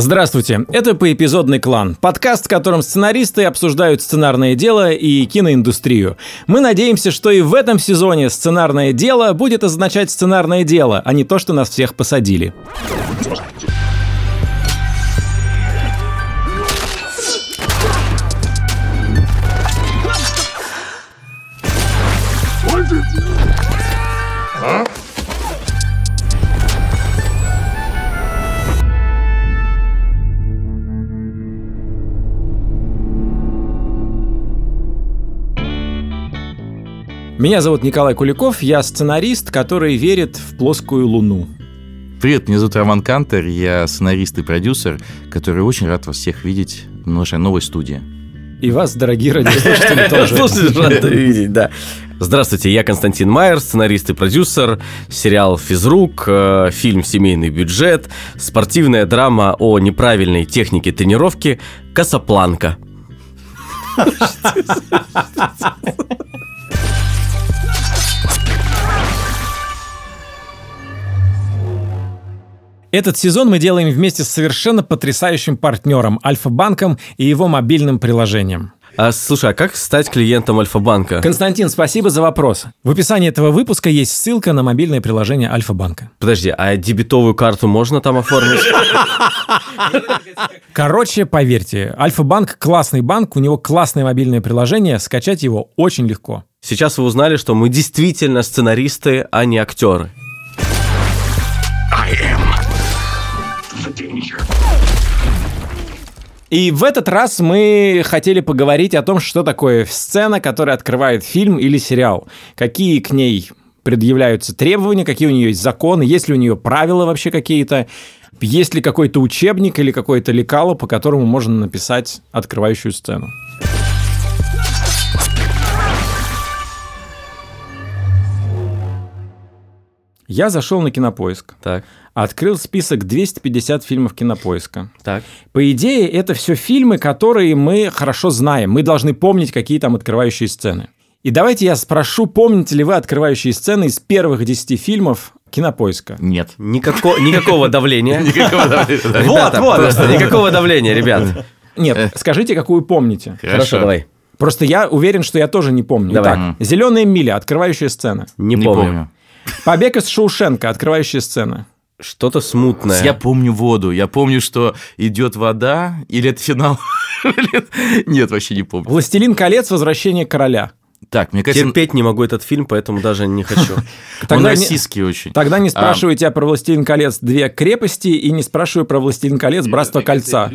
Здравствуйте, это «Поэпизодный клан», подкаст, в котором сценаристы обсуждают сценарное дело и киноиндустрию. Мы надеемся, что и в этом сезоне сценарное дело будет означать сценарное дело, а не то, что нас всех посадили. Меня зовут Николай Куликов, я сценарист, который верит в плоскую луну. Привет, меня зовут Роман Кантер, я сценарист и продюсер, который очень рад вас всех видеть в нашей новой студии. И вас, дорогие радиослушатели, тоже. Слушайте, рад видеть, да. Здравствуйте, я Константин Майер, сценарист и продюсер, сериал «Физрук», э, фильм «Семейный бюджет», спортивная драма о неправильной технике тренировки «Касапланка». Этот сезон мы делаем вместе с совершенно потрясающим партнером Альфа-банком и его мобильным приложением. А, слушай, а как стать клиентом Альфа-банка? Константин, спасибо за вопрос. В описании этого выпуска есть ссылка на мобильное приложение Альфа-банка. Подожди, а дебетовую карту можно там оформить? Короче, поверьте, Альфа-банк классный банк, у него классное мобильное приложение, скачать его очень легко. Сейчас вы узнали, что мы действительно сценаристы, а не актеры. И в этот раз мы хотели поговорить о том, что такое сцена, которая открывает фильм или сериал. Какие к ней предъявляются требования, какие у нее есть законы, есть ли у нее правила вообще какие-то, есть ли какой-то учебник или какое-то лекало, по которому можно написать открывающую сцену. Я зашел на кинопоиск. Так. Открыл список 250 фильмов кинопоиска. Так. По идее, это все фильмы, которые мы хорошо знаем. Мы должны помнить, какие там открывающие сцены. И давайте я спрошу, помните ли вы открывающие сцены из первых 10 фильмов кинопоиска? Нет. Никако- никакого давления. Никакого давления. Вот, вот, просто никакого давления, ребят. Нет, скажите, какую помните. Хорошо, давай. Просто я уверен, что я тоже не помню. Давай. Итак, «Зеленая миля», открывающая сцена. Не, Не помню. помню. «Побег из Шоушенка», открывающая сцена. Что-то смутное. Я помню воду. Я помню, что идет вода, или это финал. Нет, вообще не помню. «Властелин колец. Возвращение короля». Так, мне кажется, Терпеть не могу этот фильм, поэтому даже не хочу. он российский очень. Тогда не спрашиваю тебя про «Властелин колец. Две крепости» и не спрашиваю про «Властелин колец. Братство кольца».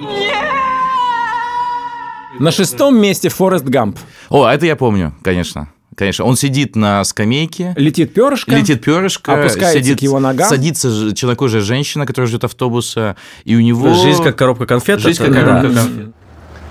На шестом месте Форест Гамп. О, это я помню, конечно. Конечно, он сидит на скамейке, Летит перышко. летит перышко, Опускается сидит, к его ногам. садится чернокожая женщина, которая ждет автобуса, и у него... Жизнь как коробка конфет. Жизнь как да. коробка конфет.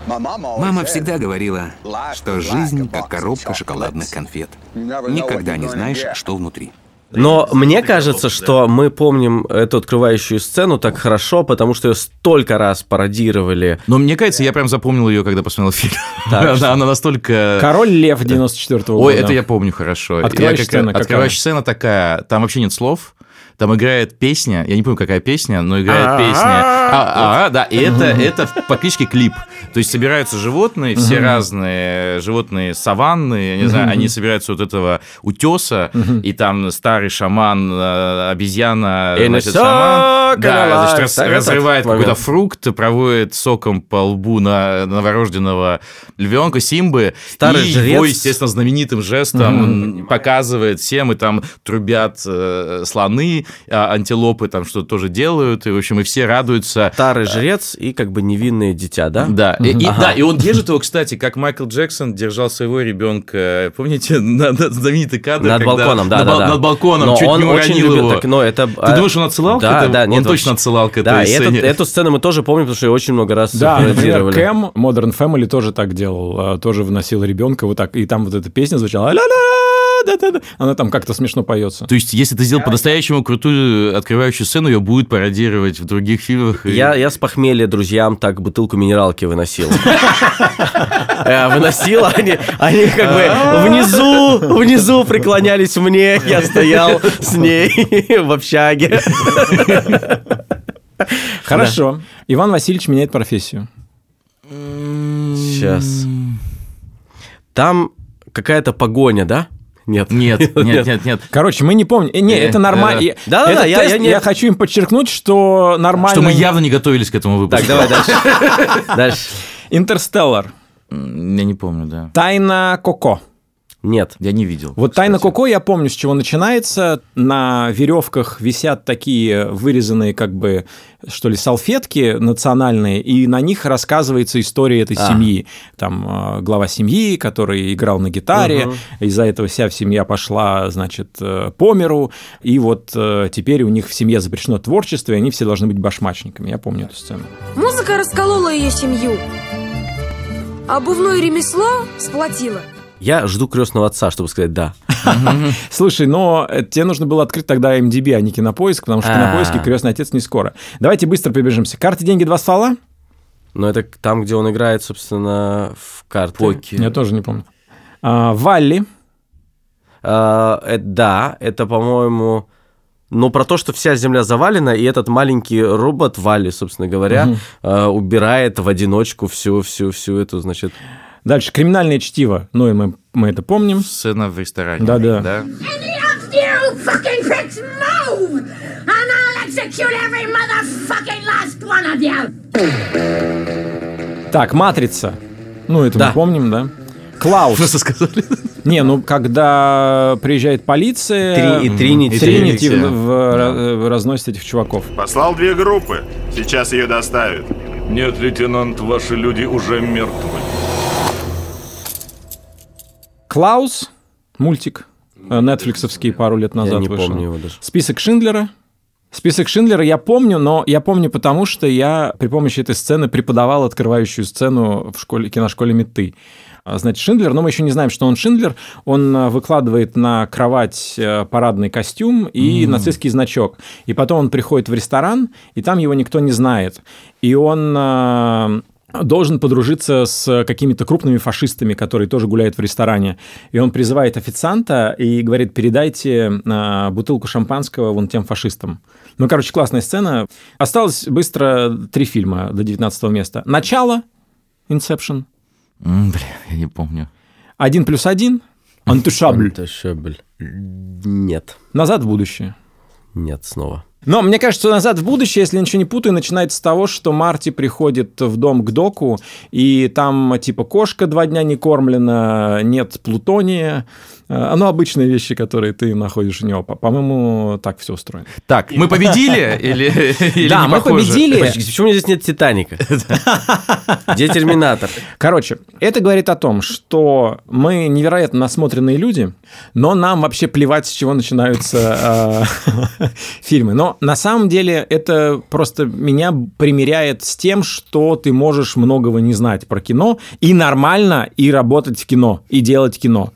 Мама всегда говорила, что жизнь как коробка шоколадных конфет. Никогда не знаешь, что внутри. Но мне кажется, что мы помним эту открывающую сцену так хорошо, потому что ее столько раз пародировали. Но мне кажется, я прям запомнил ее, когда посмотрел фильм. Так, Она она настолько... Король Лев 94 года. Ой, это я помню хорошо. Открывающая Я как- сцена какая? Открывающая сцена такая, там вообще нет слов, там играет песня, я не помню, какая песня, но играет песня. А, а, да, и это, это фактически клип. То есть собираются животные, все разные животные саванны, я не знаю, они собираются вот этого утеса, и там старый шаман, э, обезьяна, значит, шаман, да, значит, разрывает какой-то момент. фрукт, проводит соком по лбу на новорожденного львенка Симбы, Старый и жрец. его, естественно, знаменитым жестом показывает всем, и там трубят э, слоны, а антилопы там что-то тоже делают, и, в общем, и все радуются. Старый жрец и как бы невинное дитя, да? Да, и, и- да, и он держит его, кстати, как Майкл Джексон держал своего ребенка, помните, на, на знаменитый кадр? Над когда- балконом, да, над, да, да. над балконом, Но чуть он не очень уронил любит его. так, но это... Ты думаешь, он отсылал к да, этому? Да, нет, он вообще- точно отсылал к этой Да, сцене. этот- эту сцену мы тоже помним, потому что ее очень много раз Да, например. Кэм, Modern Family тоже так делал, а, тоже вносил ребенка вот так, и там вот эта песня звучала «Ля-ля-ля, да-да-да». Она там как-то смешно поется. То есть, если ты сделал по-настоящему крутую открывающую сцену, ее будет пародировать в других фильмах. и- Я, я с похмелья друзьям так бутылку минералки выносил. Э, Выносил, они, они как бы внизу, внизу преклонялись мне, я стоял с ней в общаге. Хорошо. Иван Васильевич меняет профессию. Сейчас. Там какая-то погоня, да? Нет. Нет, нет, нет, нет. Короче, мы не помним. Не, Э, это нормально. Я- да-да-да, этот я- хочу им подчеркнуть, что нормально. Что мы явно не готовились к этому выпуску. Так, давай дальше. Дальше. Интерстеллар. Я не помню, да. Тайна Коко. Нет. Я не видел. Вот тайна кстати. Коко я помню, с чего начинается. На веревках висят такие вырезанные, как бы, что ли, салфетки национальные, и на них рассказывается история этой А. семьи. Там э, глава семьи, который играл на гитаре, Мгм. из-за этого вся семья пошла, значит, э, по миру, и вот э, теперь у них в семье запрещено творчество, и они все должны быть башмачниками. Я помню эту сцену. Музыка расколола ее семью. а Обувное ремесло сплотило. Я жду крестного отца, чтобы сказать да. Слушай, но э, тебе нужно было открыть тогда MDB, а не Кинопоиск, потому что в А. Кинопоиске «Крестный отец» не скоро. Давайте быстро пробежимся. Карты, деньги, два ствола? Но это там, где он играет, собственно, в карты. Покер. Я тоже не помню. А, Валли. А, э, да, это, по-моему... Ну, про то, что вся земля завалена, и этот маленький робот Валли, собственно говоря, Мгм. э, убирает в одиночку всю, всю, всю эту, значит... Дальше «Криминальное чтиво». Ну, и мы, мы это помним. Сцена в ресторане. Да-да. Да? Of you! Так, «Матрица». Ну, это Да. мы помним, да? Клаус. Просто сказали. Не, ну, когда приезжает полиция... Три- и Тринити. Тринити в- в- в- разносит этих чуваков. Послал две группы. Сейчас ее доставят. Нет, лейтенант, ваши люди уже мертвы. Клаус. Мультик. э, Нетфликсовский пару лет назад Я не вышел. помню его даже. Список Шиндлера. Список Шиндлера я помню, но я помню потому, что я при помощи этой сцены преподавал открывающую сцену в школе, киношколе Метты. А, Значит, Шиндлер, но мы еще не знаем, что он Шиндлер. Он а, выкладывает на кровать э, парадный костюм и нацистский значок. И потом он приходит в ресторан, и там его никто не знает. И он а, должен подружиться с какими-то крупными фашистами, которые тоже гуляют в ресторане. И он призывает официанта и говорит, передайте а, бутылку шампанского вон тем фашистам. Ну, короче, классная сцена. Осталось быстро три фильма до 19 места. «Начало», «Инсепшн», М, Бля, я не помню. «Один плюс один», «Антушабль», Антошабль. Нет. «Назад в будущее». Нет, снова. Но мне кажется, «Назад в будущее», если ничего не путаю, начинается с того, что Марти приходит в дом к доку, и там типа кошка два дня не кормлена, нет плутония. Ну, обычные вещи, которые ты находишь у него. По- По-моему, так все устроено. Так, мы победили или, Да, мы победили. Почему здесь нет Титаника? Где Терминатор? Короче, это говорит о том, что мы невероятно насмотренные люди, но нам вообще плевать, с чего начинаются э, фильмы. Но на самом деле это просто меня примеряет с тем, что ты можешь многого не знать про кино, и нормально, и работать в кино, и делать кино.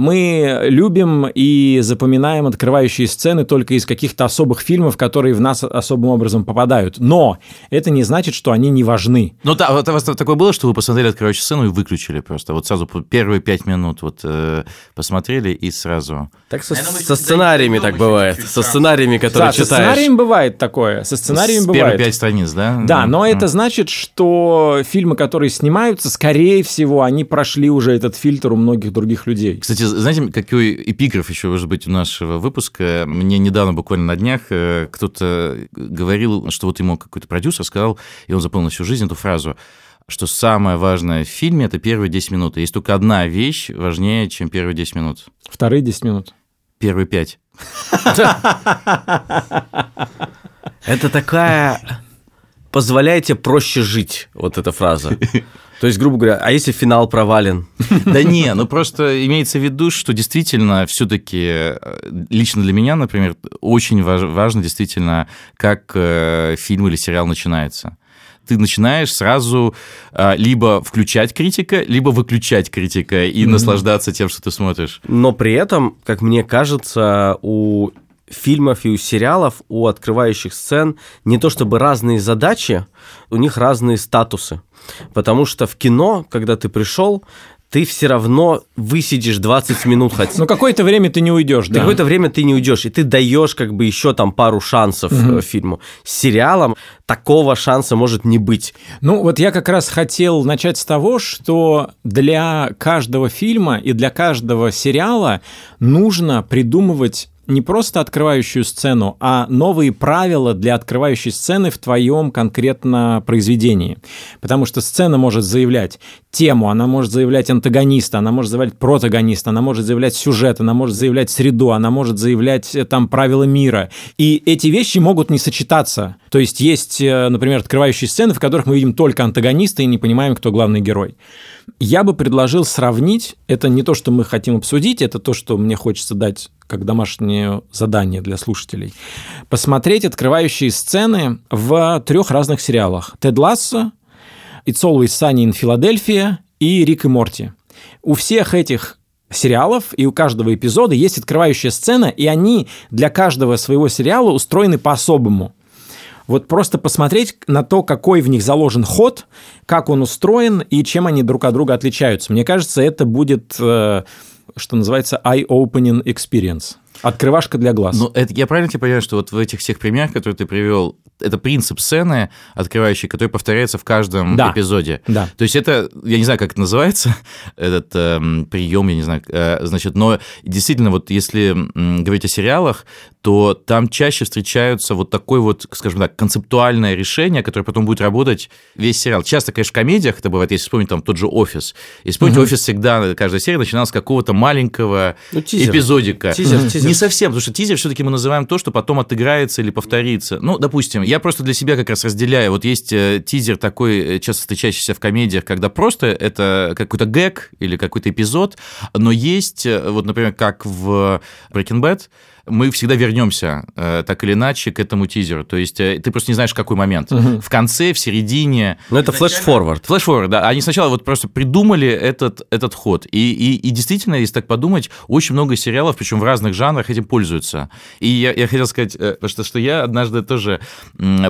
Мы любим и запоминаем открывающие сцены только из каких-то особых фильмов, которые в нас особым образом попадают. Но это не значит, что они не важны. Ну, да, вот у вас такое было, что вы посмотрели открывающую сцену и выключили просто. Вот сразу первые пять минут вот э, посмотрели и сразу. Так со, со сценариями так бывает. Со сценариями, которые Да, со читаешь. сценарием бывает такое. Со сценарием С бывает. первые пять страниц, да? Да, но это значит, что фильмы, которые снимаются, скорее всего, они прошли уже этот фильтр у многих других людей. Кстати, знаете, какой эпиграф еще может быть у нашего выпуска? Мне недавно, буквально на днях, э, кто-то говорил, что вот ему какой-то продюсер сказал, и он запомнил всю жизнь эту фразу, что самое важное в фильме – это первые 10 минут. И Есть только одна вещь важнее, чем первые 10 минут. Вторые 10 минут. Первые пять. Это такая... Позволяйте проще жить, вот эта фраза. То есть, грубо говоря, а если финал провален? Да не, ну просто имеется в виду, что действительно все-таки лично для меня, например, очень важ- важно действительно, как э, фильм или сериал начинается. Ты начинаешь сразу э, либо включать критика, либо выключать критика и наслаждаться тем, что ты смотришь. Но при этом, как мне кажется, у фильмов и у сериалов, у открывающих сцен не то чтобы разные задачи, у них разные статусы. Потому что в кино, когда ты пришел, ты все равно высидишь 20 минут хоть. Ну, какое-то время ты не уйдешь, да. Какое-то время ты не уйдешь, и ты даешь как бы еще там пару шансов угу. фильму. С сериалом такого шанса может не быть. Ну, вот я как раз хотел начать с того, что для каждого фильма и для каждого сериала нужно придумывать не просто открывающую сцену, а новые правила для открывающей сцены в твоем конкретно произведении. Потому что сцена может заявлять тему, она может заявлять антагониста, она может заявлять протагониста, она может заявлять сюжет, она может заявлять среду, она может заявлять э, там правила мира. И эти вещи могут не сочетаться. То есть есть, э, например, открывающие сцены, в которых мы видим только антагониста и не понимаем, кто главный герой. Я бы предложил сравнить, это не то, что мы хотим обсудить, это то, что мне хочется дать как домашнее задание для слушателей, посмотреть открывающие сцены в трех разных сериалах. «Тед Лассо», «It's Always Sunny in Philadelphia» и «Рик и Морти». У всех этих сериалов, и у каждого эпизода есть открывающая сцена, и они для каждого своего сериала устроены по-особому. Вот просто посмотреть на то, какой в них заложен ход, как он устроен и чем они друг от друга отличаются. Мне кажется, это будет, э, что называется, eye-opening experience. Открывашка для глаз. Ну, это, я правильно тебе понимаю, что вот в этих всех примерах, которые ты привел, это принцип сцены открывающий, который повторяется в каждом да. эпизоде. Да. То есть это, я не знаю, как это называется, этот э, прием, я не знаю, э, значит, но действительно, вот если э, говорить о сериалах, то там чаще встречаются вот такое вот, скажем так, концептуальное решение, которое потом будет работать весь сериал. Часто, конечно, в комедиях это бывает, если вспомнить там тот же «Офис». Если вспомнить угу. «Офис» всегда, каждая серия начиналась с какого-то маленького ну, тизер. эпизодика. Тизер, тизер. Не совсем, потому что тизер все таки мы называем то, что потом отыграется или повторится. Ну, допустим, я просто для себя как раз разделяю. Вот есть э, тизер такой, э, часто встречающийся в комедиях, когда просто это какой-то гэг или какой-то эпизод, но есть, э, вот, например, как в Breaking Bad, мы всегда вернемся э, так или иначе к этому тизеру. То есть э, ты просто не знаешь, в какой момент. Угу. В конце, в середине. Ну, это флеш-форвард. Флеш-форвард, да. Они сначала вот просто придумали этот, этот ход. И, и, и действительно, если так подумать, очень много сериалов, причем в разных жанрах, этим пользуются. И я, я хотел сказать, э, что, что я однажды тоже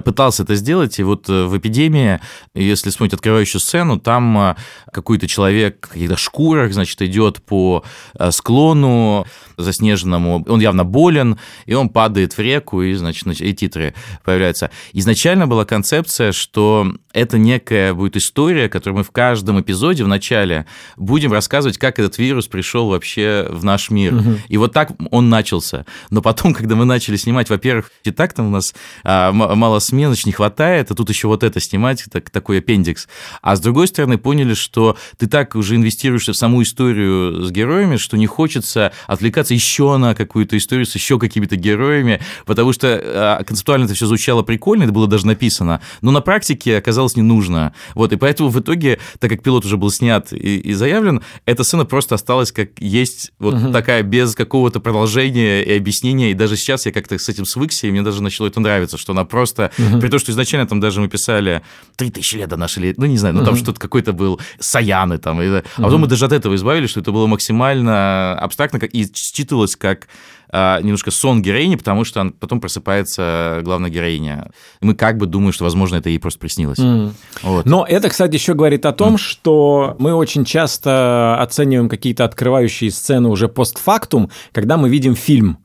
пытался это сделать, и вот в «Эпидемии», если вспомнить открывающую сцену, там какой-то человек в каких-то шкурах, значит, идет по склону заснеженному, он явно болен, и он падает в реку, и, значит, и титры появляются. Изначально была концепция, что это некая будет история, которую мы в каждом эпизоде в начале будем рассказывать, как этот вирус пришел вообще в наш мир. Угу. И вот так он начался. Но потом, когда мы начали снимать, во-первых, и так там у нас а, мало смен, значит, не хватает, а тут еще вот это снимать, так, такой аппендикс. А с другой стороны, поняли, что ты так уже инвестируешься в саму историю с героями, что не хочется отвлекаться еще на какую-то историю с еще какими-то героями, потому что а, концептуально это все звучало прикольно, это было даже написано, но на практике оказалось не нужно. Вот, и поэтому в итоге, так как пилот уже был снят и, и заявлен, эта сцена просто осталась как есть, вот угу. такая, без какого-то продолжения и объяснения. И даже сейчас я как-то с этим свыкся, и мне даже начало это нравиться, что она просто, угу. при том, что изначально там даже мы писали 3000 лет до нашей, ну не знаю, ну там угу. что-то какой-то был Саяны там, и, а потом угу. мы даже от этого избавились, что это было максимально абстрактно и считывалось как а, немножко сон героини, потому что он потом просыпается главная героиня. Мы как бы думаем, что, возможно, это ей просто приснилось. Mm. Вот. Но это, кстати, еще говорит о том, mm. что мы очень часто оцениваем какие-то открывающие сцены уже постфактум, когда мы видим фильм.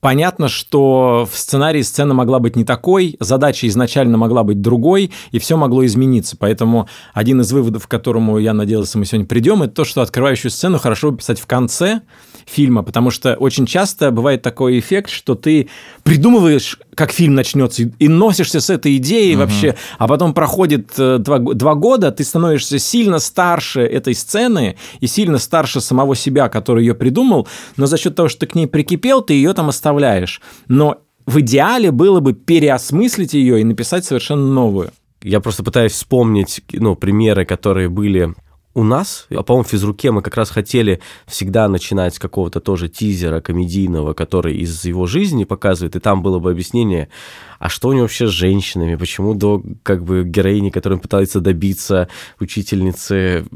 Понятно, что в сценарии сцена могла быть не такой, задача изначально могла быть другой, и все могло измениться. Поэтому один из выводов, к которому я надеялся, мы сегодня придем, это то, что открывающую сцену хорошо писать в конце, фильма, потому что очень часто бывает такой эффект, что ты придумываешь, как фильм начнется, и носишься с этой идеей угу. вообще, а потом проходит э, два, два года, ты становишься сильно старше этой сцены и сильно старше самого себя, который ее придумал, но за счет того, что ты к ней прикипел, ты ее там оставляешь. Но в идеале было бы переосмыслить ее и написать совершенно новую. Я просто пытаюсь вспомнить ну, примеры, которые были у нас, а по-моему, в физруке мы как раз хотели всегда начинать с какого-то тоже тизера комедийного, который из его жизни показывает, и там было бы объяснение, а что у него вообще с женщинами, почему до как бы героини, которая пытается добиться учительницы,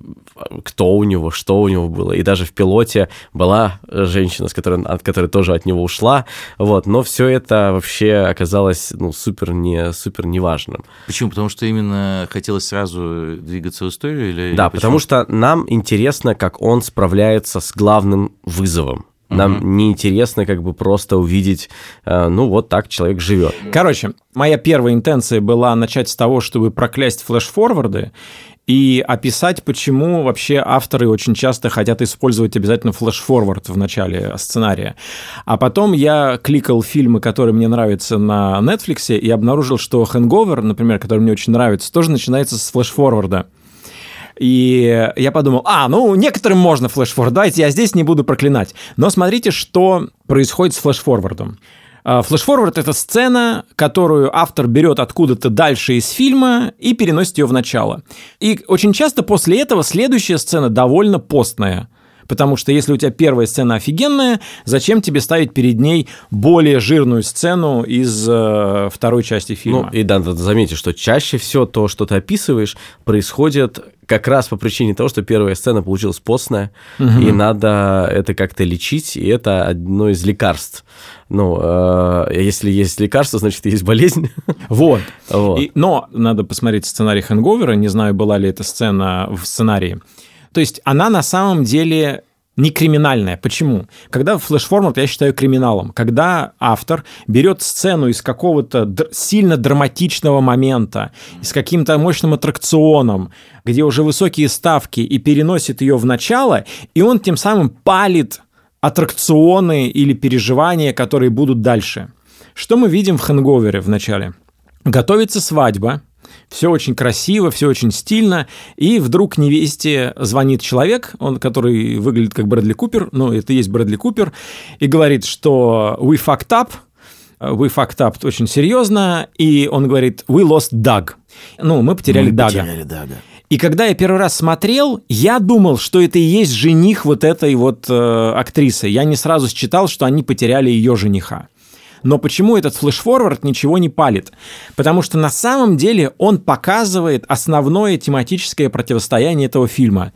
кто у него, что у него было. И даже в пилоте была женщина, с которой, от которой тоже от него ушла, вот, но все это вообще оказалось, ну, супер не, супер неважным. Почему? Потому что именно хотелось сразу двигаться в историю? Или, да, или потому что нам интересно, как он справляется с главным вызовом. Нам угу. неинтересно как бы просто увидеть, э, ну вот так человек живет. Короче, моя первая интенция была начать с того, чтобы проклясть флеш-форварды и описать, почему вообще авторы очень часто хотят использовать обязательно флеш-форвард в начале сценария. А потом я кликал фильмы, которые мне нравятся на Netflix, и обнаружил, что «Хэнговер», например, который мне очень нравится, тоже начинается с флеш-форварда. И я подумал, а, ну, некоторым можно флеш-форвард, давайте я здесь не буду проклинать. Но смотрите, что происходит с флеш-форвардом. А, флэшфорвард — это сцена, которую автор берет откуда-то дальше из фильма и переносит ее в начало. И очень часто после этого следующая сцена довольно постная. Потому что если у тебя первая сцена офигенная, зачем тебе ставить перед ней более жирную сцену из э, второй части фильма? Ну, и да, надо заметить, что чаще всего то, что ты описываешь, происходит как раз по причине того, что первая сцена получилась постная, угу. и надо это как-то лечить, и это одно из лекарств. Ну, э, если есть лекарство, значит, есть болезнь. Вот. вот. И, но надо посмотреть сценарий Хэнговера, не знаю, была ли эта сцена в сценарии. То есть она на самом деле не криминальная. Почему? Когда флеш-формат я считаю криминалом. Когда автор берет сцену из какого-то др- сильно драматичного момента, с каким-то мощным аттракционом, где уже высокие ставки, и переносит ее в начало, и он тем самым палит аттракционы или переживания, которые будут дальше. Что мы видим в хэнговере в начале? Готовится свадьба, все очень красиво, все очень стильно, и вдруг невесте звонит человек, он, который выглядит как Брэдли Купер, ну, это и есть Брэдли Купер, и говорит, что we fucked up, we fucked up очень серьезно, и он говорит, we lost Doug. Ну, мы потеряли мы Дага. Потеряли Дага. И когда я первый раз смотрел, я думал, что это и есть жених вот этой вот э, актрисы. Я не сразу считал, что они потеряли ее жениха. Но почему этот флешфорвард ничего не палит? Потому что на самом деле он показывает основное тематическое противостояние этого фильма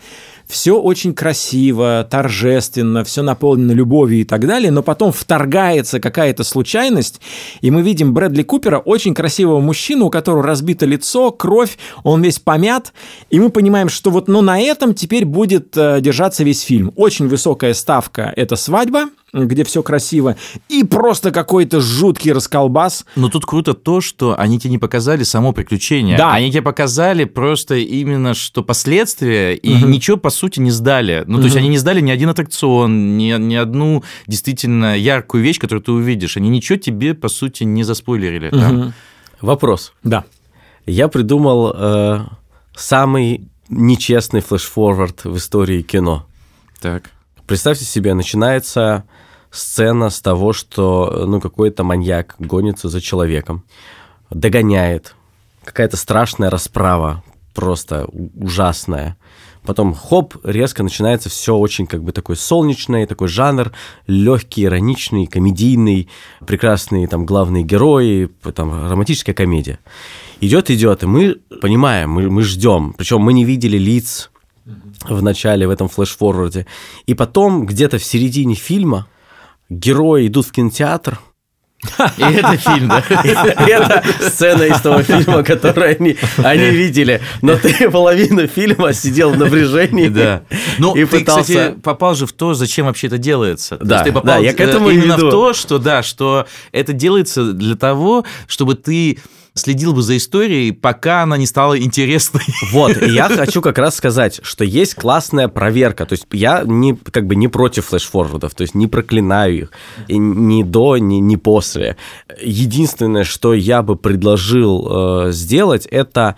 все очень красиво, торжественно, все наполнено любовью и так далее, но потом вторгается какая-то случайность, и мы видим Брэдли Купера, очень красивого мужчину, у которого разбито лицо, кровь, он весь помят, и мы понимаем, что вот ну, на этом теперь будет э, держаться весь фильм. Очень высокая ставка — это свадьба, где все красиво, и просто какой-то жуткий расколбас. Но тут круто то, что они тебе не показали само приключение. Да. Они тебе показали просто именно, что последствия, и угу. ничего, по сути, не сдали. Ну, то есть они не сдали ни один аттракцион, ни, ни одну действительно яркую вещь, которую ты увидишь. Они ничего тебе, по сути, не заспойлерили. Там. Вопрос. Да. Я придумал э, самый нечестный флеш-форвард в истории кино. Так. Представьте себе, начинается сцена с того, что ну, какой-то маньяк гонится за человеком, догоняет, какая-то страшная расправа, просто ужасная потом хоп, резко начинается все очень как бы такой солнечный, такой жанр, легкий, ироничный, комедийный, прекрасные там главные герои, там романтическая комедия. Идет, идет, и мы понимаем, мы, мы ждем, причем мы не видели лиц в начале, в этом флеш-форварде. И потом, где-то в середине фильма, герои идут в кинотеатр – и это фильм, да? Это сцена из того фильма, который они, они видели. Но ты половину фильма сидел в напряжении. Да. Ну, и ты, пытался... кстати, попал же в то, зачем вообще это делается. Да, то ты попал да, я к этому именно в то, что, да, что это делается для того, чтобы ты следил бы за историей, пока она не стала интересной. Вот, и я хочу как раз сказать, что есть классная проверка. То есть я не, как бы не против флеш-форвардов, то есть не проклинаю их и ни до, ни, ни после. Единственное, что я бы предложил э, сделать, это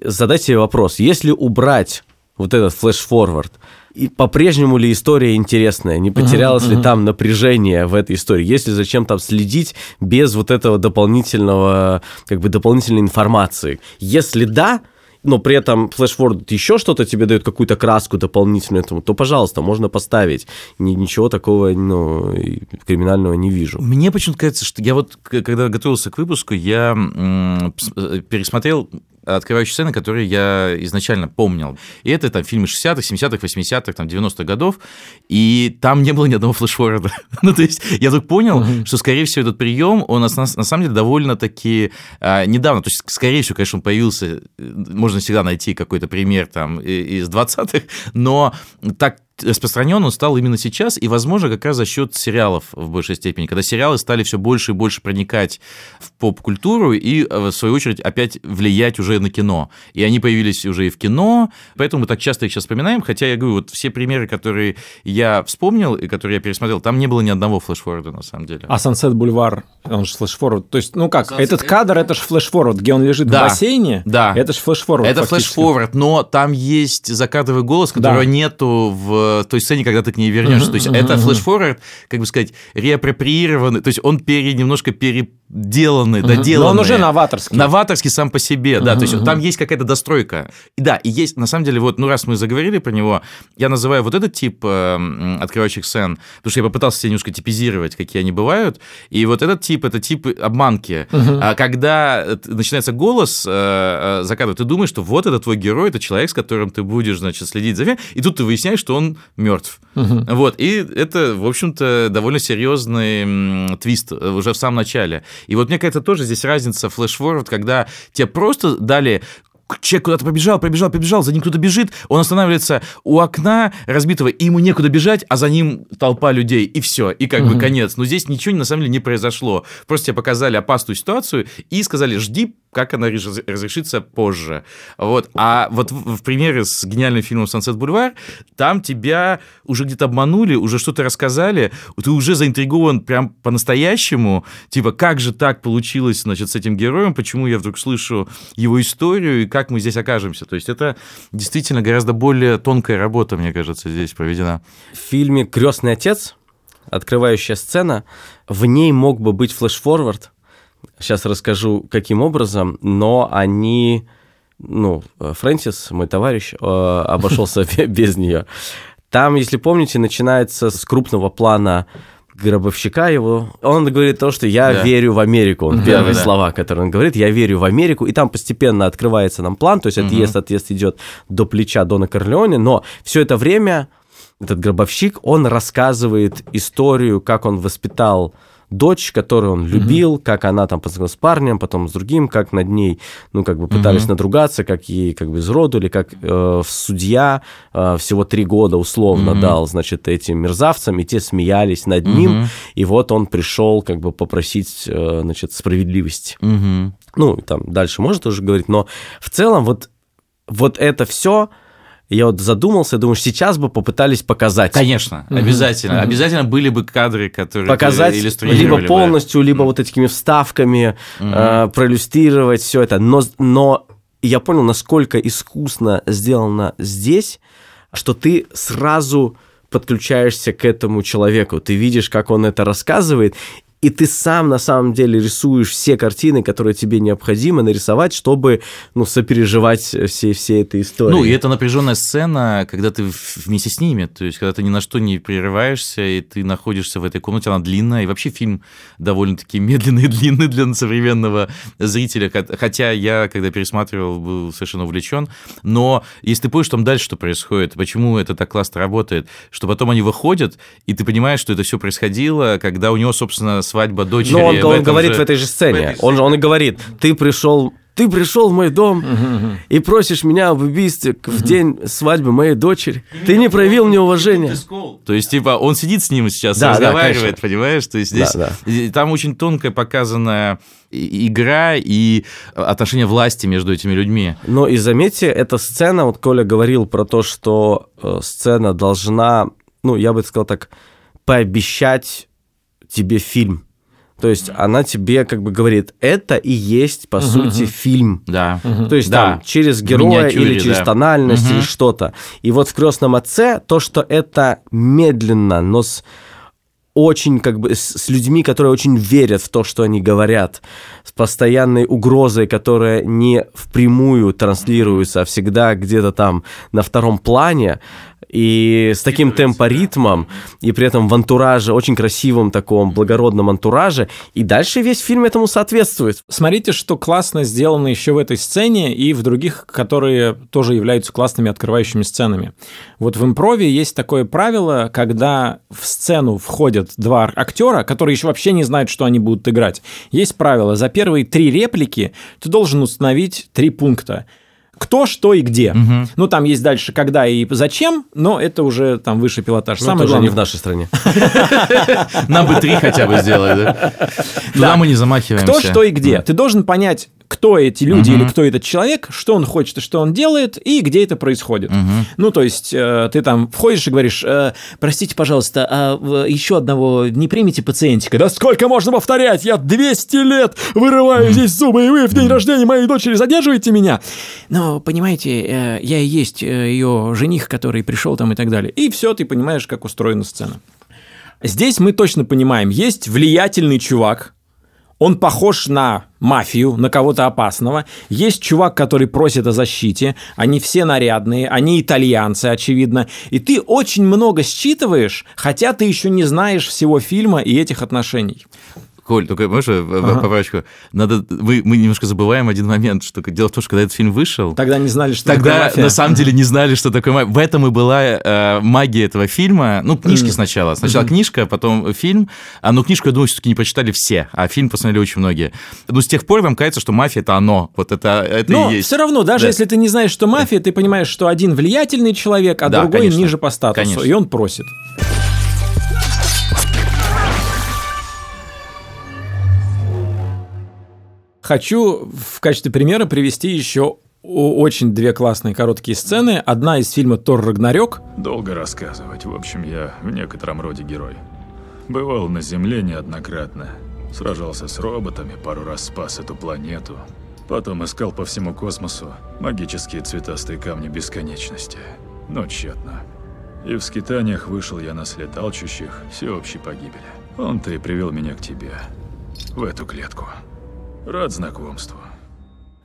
задать себе вопрос. Если убрать вот этот флеш-форвард, и по-прежнему ли история интересная? Не потерялось uh-huh, ли uh-huh. там напряжение в этой истории? Если зачем там следить без вот этого дополнительного, как бы дополнительной информации? Если да, но при этом флешфорд еще что-то тебе дает, какую-то краску дополнительную этому, то, пожалуйста, можно поставить. Ни, ничего такого ну, криминального не вижу. Мне почему-то кажется, что я вот, когда готовился к выпуску, я э, пересмотрел открывающие сцены, которые я изначально помнил. И это там фильмы 60-х, 70-х, 80-х, там 90-х годов, и там не было ни одного флешфорварда. ну, то есть я только понял, mm-hmm. что, скорее всего, этот прием, он на, на самом деле довольно-таки а, недавно, то есть, скорее всего, конечно, он появился, можно всегда найти какой-то пример там из 20-х, но так распространен он стал именно сейчас, и, возможно, как раз за счет сериалов в большей степени, когда сериалы стали все больше и больше проникать в поп-культуру и, э, в свою очередь, опять влиять уже на кино. И они появились уже и в кино, поэтому мы так часто их сейчас вспоминаем, хотя я говорю, вот все примеры, которые я вспомнил и которые я пересмотрел, там не было ни одного флешфорварда, на самом деле. А Sunset Бульвар, он же флешфорвард, то есть, ну как, Sunset... этот кадр, это же флешфорвард, где он лежит да, в бассейне, да. это же флешфорвард Это флешфорвард, но там есть закадровый голос, которого да. нету в той сцене, когда ты к ней вернешься. То есть это флешфорвард, как бы сказать, реапроприированный, то есть он пере, немножко переделанный, доделанный. Но он уже новаторский. Новаторский сам по себе, да, то есть там есть какая-то достройка. И да, и есть, на самом деле, вот, ну раз мы заговорили про него, я называю вот этот тип э, открывающих сцен, потому что я попытался себе немножко типизировать, какие они бывают, и вот этот тип, это тип обманки. А когда начинается голос э, э, за кадром, ты думаешь, что вот это твой герой, это человек, с которым ты будешь, значит, следить за фильмом, и тут ты выясняешь, что он мертв мертв. Угу. Вот, и это, в общем-то, довольно серьезный твист уже в самом начале. И вот мне кажется, тоже здесь разница флешфорвард, когда тебе просто дали человек куда-то побежал, побежал, побежал, за ним кто-то бежит, он останавливается у окна разбитого, и ему некуда бежать, а за ним толпа людей, и все, и как угу. бы конец. Но здесь ничего на самом деле не произошло. Просто тебе показали опасную ситуацию и сказали, жди, как она разрешится позже. Вот. А вот в, в примере с гениальным фильмом «Сансет Бульвар», там тебя уже где-то обманули, уже что-то рассказали, ты уже заинтригован прям по-настоящему, типа, как же так получилось, значит, с этим героем, почему я вдруг слышу его историю, и как мы здесь окажемся. То есть это действительно гораздо более тонкая работа, мне кажется, здесь проведена. В фильме «Крестный отец» открывающая сцена, в ней мог бы быть флеш-форвард, Сейчас расскажу, каким образом, но они, ну, Фрэнсис, мой товарищ, э, обошелся без нее. Там, если помните, начинается с крупного плана гробовщика его. Он говорит то, что я да. верю в Америку. Он первые да, слова, которые он говорит, я верю в Америку. И там постепенно открывается нам план, то есть отъезд, угу. отъезд идет до плеча Дона Корлеоне, но все это время этот гробовщик, он рассказывает историю, как он воспитал дочь, которую он любил, mm-hmm. как она там познакомилась с парнем, потом с другим, как над ней, ну, как бы пытались mm-hmm. надругаться, как ей как бы изродули, как э, судья э, всего три года условно mm-hmm. дал, значит, этим мерзавцам, и те смеялись над mm-hmm. ним, и вот он пришел как бы попросить, э, значит, справедливости. Mm-hmm. Ну, там дальше может уже говорить, но в целом вот, вот это все я вот задумался, думаю, сейчас бы попытались показать. Конечно, обязательно. Mm-hmm. Обязательно были бы кадры, которые показать либо полностью, бы. либо mm-hmm. вот этими вставками mm-hmm. э, проиллюстрировать все это. Но, но я понял, насколько искусно сделано здесь, что ты сразу подключаешься к этому человеку, ты видишь, как он это рассказывает, и ты сам на самом деле рисуешь все картины, которые тебе необходимо нарисовать, чтобы ну, сопереживать все, все этой истории. Ну, и это напряженная сцена, когда ты вместе с ними, то есть когда ты ни на что не прерываешься, и ты находишься в этой комнате, она длинная, и вообще фильм довольно-таки медленный и длинный для современного зрителя, хотя я, когда пересматривал, был совершенно увлечен, но если ты понимаешь, там дальше что происходит, почему это так классно работает, что потом они выходят, и ты понимаешь, что это все происходило, когда у него, собственно, свадьба дочери. Но он, он говорит же... в этой же сцене. Этой он, он и говорит, ты пришел ты пришел в мой дом и просишь меня об убийстве в день свадьбы моей дочери. Ты не проявил мне уважения. То есть, типа, он сидит с ним сейчас, да, разговаривает, да, понимаешь? То есть здесь да, да. там очень тонкая показанная игра и отношение власти между этими людьми. Но и заметьте, эта сцена, вот Коля говорил про то, что э, сцена должна, ну, я бы сказал так, пообещать тебе фильм. То есть она тебе как бы говорит, это и есть, по uh-huh, сути, фильм. Да. Uh-huh. То есть да. там через героя или через да. тональность uh-huh. или что-то. И вот в «Крестном отце» то, что это медленно, но с очень как бы с, с людьми, которые очень верят в то, что они говорят, с постоянной угрозой, которая не впрямую транслируется, а всегда где-то там на втором плане, и с таким темпоритмом, и при этом в антураже, очень красивом таком благородном антураже, и дальше весь фильм этому соответствует. Смотрите, что классно сделано еще в этой сцене и в других, которые тоже являются классными открывающими сценами. Вот в импрове есть такое правило, когда в сцену входят два актера, которые еще вообще не знают, что они будут играть. Есть правило, за первые три реплики ты должен установить три пункта кто, что и где. Угу. Ну, там есть дальше когда и зачем, но это уже там выше пилотаж. Ну, Самое это главное... не в нашей стране. Нам бы три хотя бы сделать, да? Туда мы не замахиваемся. Кто, что и где. Ты должен понять, кто эти люди угу. или кто этот человек, что он хочет и что он делает, и где это происходит. Угу. Ну, то есть э, ты там входишь и говоришь, э, простите, пожалуйста, а еще одного не примите пациентика? Да сколько можно повторять? Я 200 лет вырываю здесь зубы, и вы в день рождения моей дочери задерживаете меня? Но, понимаете, э, я и есть э, ее жених, который пришел там и так далее. И все, ты понимаешь, как устроена сцена. Здесь мы точно понимаем, есть влиятельный чувак, он похож на мафию, на кого-то опасного. Есть чувак, который просит о защите. Они все нарядные, они итальянцы, очевидно. И ты очень много считываешь, хотя ты еще не знаешь всего фильма и этих отношений. Коль, только можешь ага. поправочку? Надо, мы, мы немножко забываем один момент, что дело в том, что когда этот фильм вышел... Тогда не знали, что тогда такое мафия. на самом деле не знали, что такое мафия. В этом и была э, магия этого фильма. Ну, книжки mm. сначала. Сначала mm-hmm. книжка, потом фильм. А ну, книжку, я думаю, все-таки не почитали все, а фильм посмотрели очень многие. Ну, с тех пор вам кажется, что мафия — это оно. Вот это, это Но и есть. все равно, даже да. если ты не знаешь, что мафия, ты понимаешь, что один влиятельный человек, а да, другой конечно. ниже по статусу, конечно. и он просит. Хочу в качестве примера привести еще очень две классные короткие сцены. Одна из фильма «Тор Рагнарёк». Долго рассказывать. В общем, я в некотором роде герой. Бывал на Земле неоднократно. Сражался с роботами, пару раз спас эту планету. Потом искал по всему космосу магические цветастые камни бесконечности. Но тщетно. И в скитаниях вышел я на след алчущих всеобщей погибели. Он-то и привел меня к тебе. В эту клетку. Рад знакомству.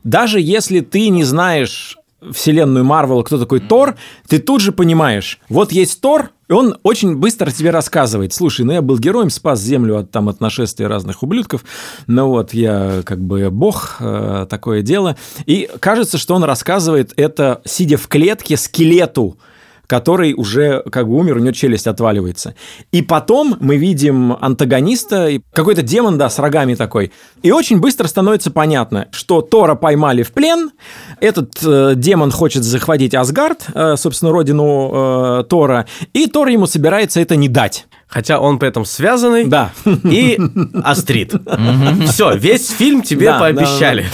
Даже если ты не знаешь вселенную Марвел, кто такой Тор, ты тут же понимаешь, вот есть Тор, и он очень быстро тебе рассказывает, слушай, ну я был героем, спас Землю от, там, от нашествия разных ублюдков, ну вот я как бы бог, э, такое дело. И кажется, что он рассказывает это, сидя в клетке скелету, который уже как бы умер, у него челюсть отваливается. И потом мы видим антагониста, какой-то демон, да, с рогами такой. И очень быстро становится понятно, что Тора поймали в плен, этот э, демон хочет захватить Асгард, э, собственно, родину э, Тора, и Тор ему собирается это не дать. Хотя он при этом связанный да. и острит. Все, весь фильм тебе пообещали.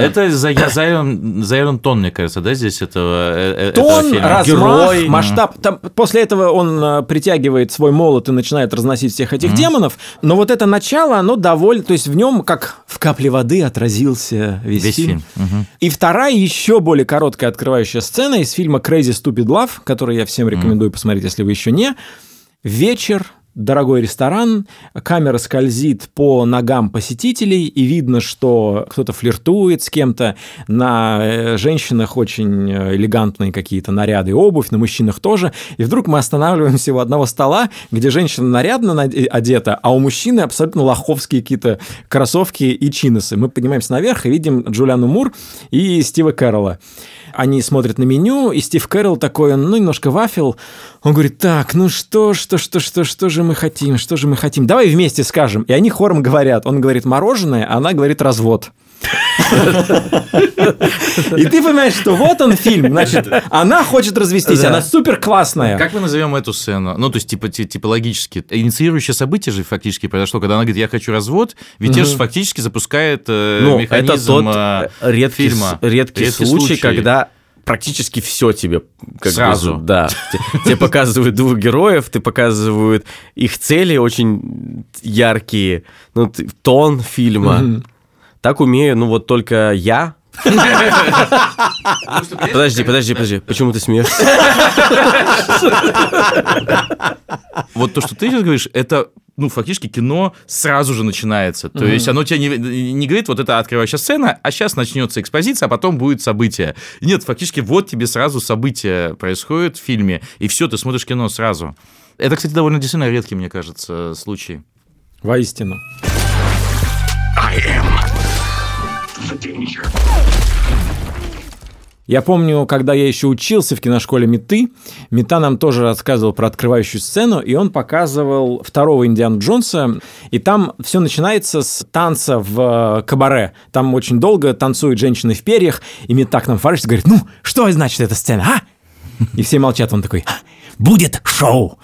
Это Зайрон Тон, мне кажется, да, здесь этого э, Тон, размах, масштаб. После этого он э, притягивает свой молот и начинает разносить всех этих демонов. Но вот это начало, оно довольно... То есть в нем, как в капле воды, отразился весь фильм. И вторая, еще более короткая открывающая сцена из фильма Crazy Stupid Love, который я всем рекомендую посмотреть, если вы еще не. Вечер, дорогой ресторан, камера скользит по ногам посетителей, и видно, что кто-то флиртует с кем-то. На э, женщинах очень э, элегантные какие-то наряды и обувь, на мужчинах тоже. И вдруг мы останавливаемся у одного стола, где женщина нарядно одета, а у мужчины абсолютно лоховские какие-то кроссовки и чиносы. Мы поднимаемся наверх и видим Джулиану Мур и Стива Кэрролла они смотрят на меню, и Стив Кэрролл такой, ну, немножко вафел. Он говорит, так, ну что, что, что, что, что же мы хотим, что же мы хотим? Давай вместе скажем. И они хором говорят. Он говорит мороженое, а она говорит развод. И ты понимаешь, что вот он фильм, значит, она хочет развестись, она супер классная. Как мы назовем эту сцену? Ну, то есть, типа, типологически. Инициирующее событие же фактически произошло, когда она говорит, я хочу развод, ведь же фактически запускает э, ну, механизм это тот э, редкий, фильма. Редкий, случай, когда практически все тебе как сразу бы, да тебе показывают двух героев ты показывают их цели очень яркие ну тон фильма так умею, ну вот только я Подожди, подожди, подожди. Почему ты смеешься? Вот то, что ты сейчас говоришь, это ну, фактически кино сразу же начинается. То mm-hmm. есть оно тебе не, не говорит, вот это открывающая сцена, а сейчас начнется экспозиция, а потом будет событие. Нет, фактически вот тебе сразу событие происходит в фильме, и все, ты смотришь кино сразу. Это, кстати, довольно действительно редкий, мне кажется, случай. Воистину. I am. Я помню, когда я еще учился в киношколе Меты, Мета нам тоже рассказывал про открывающую сцену, и он показывал второго Индиана Джонса, и там все начинается с танца в э, кабаре. Там очень долго танцуют женщины в перьях, и Мета к нам и говорит, ну, что значит эта сцена, а? И все молчат, он такой, будет шоу.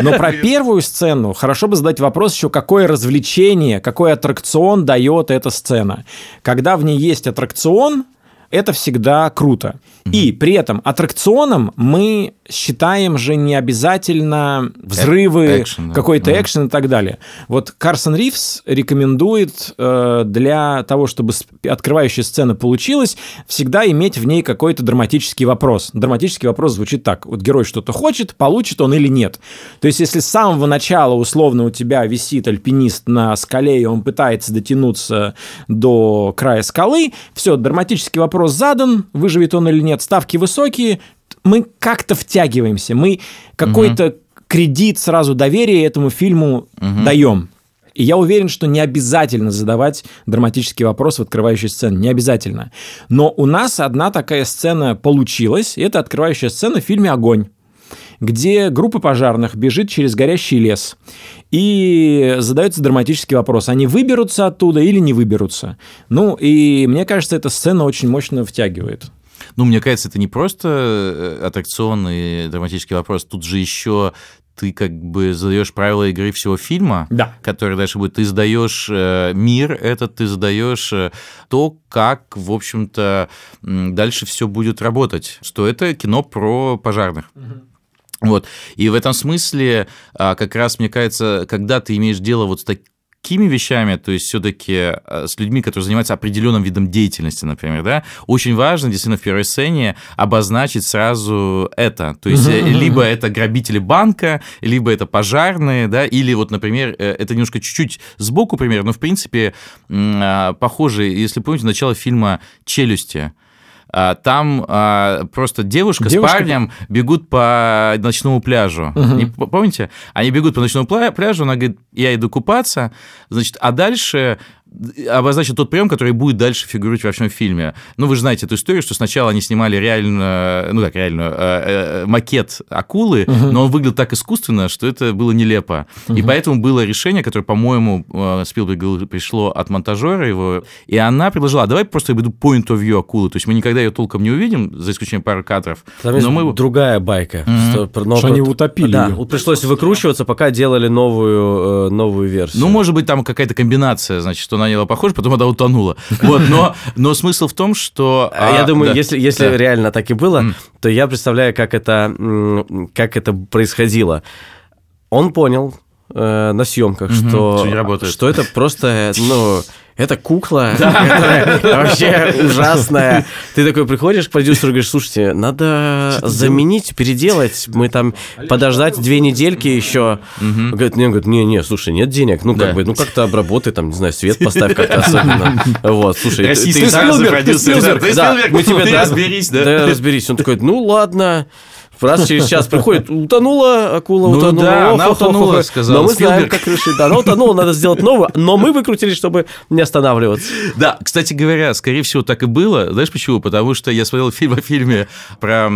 Но про первую сцену хорошо бы задать вопрос еще, какое развлечение, какой аттракцион дает эта сцена. Когда в ней есть аттракцион, это всегда круто. И при этом аттракционом мы считаем же не обязательно взрывы, экшен, да. какой-то mm. экшен и так далее. Вот Карсон Ривз рекомендует э, для того, чтобы открывающая сцена получилась, всегда иметь в ней какой-то драматический вопрос. Драматический вопрос звучит так. Вот герой что-то хочет, получит он или нет. То есть если с самого начала условно у тебя висит альпинист на скале, и он пытается дотянуться до края скалы, все, драматический вопрос задан, выживет он или нет, ставки высокие, мы как-то втягиваемся, мы какой-то угу. кредит сразу доверия этому фильму угу. даем. И я уверен, что не обязательно задавать драматический вопрос в открывающей сцене. Не обязательно. Но у нас одна такая сцена получилась. Это открывающая сцена в фильме «Огонь» где группа пожарных бежит через горящий лес. И задается драматический вопрос, они выберутся оттуда или не выберутся. Ну, и мне кажется, эта сцена очень мощно втягивает. Ну, мне кажется, это не просто э, аттракционный драматический вопрос, тут же еще ты как бы задаешь правила игры всего фильма, да. который дальше будет. Ты задаешь э, мир этот, ты задаешь э, то, как, в общем-то, дальше все будет работать. Что это кино про пожарных. Угу. Вот. И в этом смысле, а, как раз, мне кажется, когда ты имеешь дело вот с таким такими вещами, то есть все-таки э, с людьми, которые занимаются определенным видом деятельности, например, да, очень важно действительно в первой сцене обозначить сразу это. То есть либо это грабители банка, либо это пожарные, да, или вот, например, э, это немножко чуть-чуть сбоку пример, но в принципе а, похоже, если помните начало фильма «Челюсти», там а, просто девушка, девушка с парнем бегут по ночному пляжу. Угу. Не, помните? Они бегут по ночному пляжу, она говорит, я иду купаться, значит, а дальше обозначит тот прием, который будет дальше фигурировать во всем фильме. Ну, вы же знаете эту историю, что сначала они снимали реально, ну как реально, э, э, макет акулы, угу. но он выглядел так искусственно, что это было нелепо. Угу. И поэтому было решение, которое, по-моему, э, Спилберг пришло от монтажера его, и она предложила, а давай просто я буду point of view акулы, то есть мы никогда ее толком не увидим, за исключением пары кадров. Там но мы... другая байка. Угу. Что, но... что они утопили Да, ее. пришлось выкручиваться, пока делали новую, новую версию. Ну, может быть, там какая-то комбинация, значит, что на него похоже, потом она утонула. Вот, но, но смысл в том, что... А, я думаю, да, если, если да. реально так и было, mm. то я представляю, как это, как это происходило. Он понял э, на съемках, mm-hmm, что, что, что это просто, ну это кукла, вообще ужасная. Ты такой приходишь к продюсеру и говоришь, слушайте, надо заменить, переделать, мы там подождать две недельки еще. Говорит, не, говорит, не, не, слушай, нет денег, ну как бы, ну как-то обработай, там, не знаю, свет поставь как-то особенно. Вот, слушай, ты Спилберг, ты Спилберг, мы тебе, разберись, да? Да, разберись. Он такой, ну ладно, Раз через час приходит, утонула акула, ну, утонула. Да, она утонула, сказал. Но мы знаем, как решить. Да, она утонула, надо сделать новую, но мы выкрутились, чтобы не останавливаться. Да, кстати говоря, скорее всего, так и было. Знаешь почему? Потому что я смотрел фильм о фильме про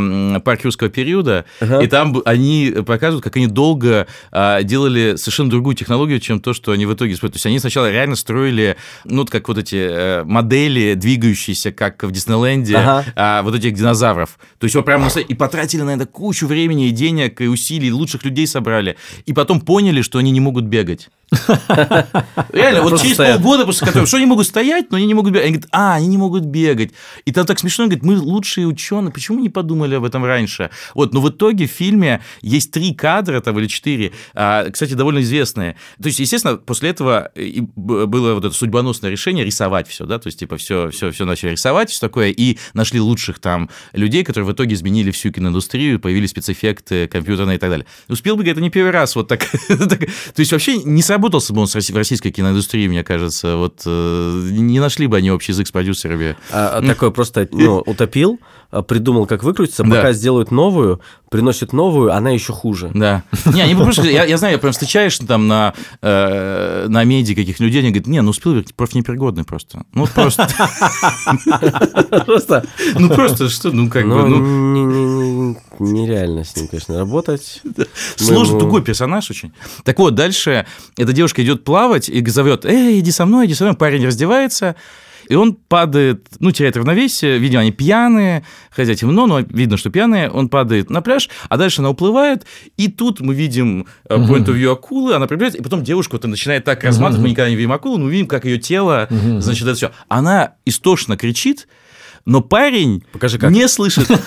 парк юрского периода, ага. и там они показывают, как они долго а, делали совершенно другую технологию, чем то, что они в итоге используют. То есть они сначала реально строили, ну, как вот эти э, модели, двигающиеся, как в Диснейленде, ага. а, вот этих динозавров. То есть вот прямо и потратили на это кучу времени и денег, и усилий, лучших людей собрали, и потом поняли, что они не могут бегать. Реально, вот через полгода после которого, что они могут стоять, но они не могут бегать. Они говорят, а, они не могут бегать. И там так смешно, говорит, мы лучшие ученые, почему не подумали об этом раньше? Вот, но в итоге в фильме есть три кадра там или четыре, а, кстати, довольно известные. То есть, естественно, после этого было вот это судьбоносное решение рисовать все, да, то есть, типа, все, все, все начали рисовать, все такое, и нашли лучших там людей, которые в итоге изменили всю киноиндустрию, появились спецэффекты компьютерные и так далее. У Спилберга это не первый раз вот так. то есть, вообще не сразу сработался бы он в российской киноиндустрии, мне кажется. Вот э, не нашли бы они общий язык с продюсерами. А, а такой просто ну, утопил, а, придумал, как выкрутиться, пока да. сделают новую, приносит новую, она еще хуже. Да. Не, они просто, я, я знаю, я прям встречаешь там на, э, на меди каких людей, они говорят, не, ну Спилберг профнепригодный просто. Ну просто. Просто? Ну просто что, ну как бы, ну... Нереально с ним, конечно, работать. Сложный, тугой персонаж очень. Так вот, дальше эта девушка идет плавать и зовет, эй, иди со мной, иди со мной, парень раздевается, и он падает, ну, теряет равновесие, видимо, они пьяные, хотя темно, но видно, что пьяные, он падает на пляж, а дальше она уплывает, и тут мы видим uh point of view акулы, она приближается, и потом девушка вот начинает так разматывать, мы никогда не видим акулу, но мы видим, как ее тело, значит, это все. Она истошно кричит, но парень Покажи как. не слышит.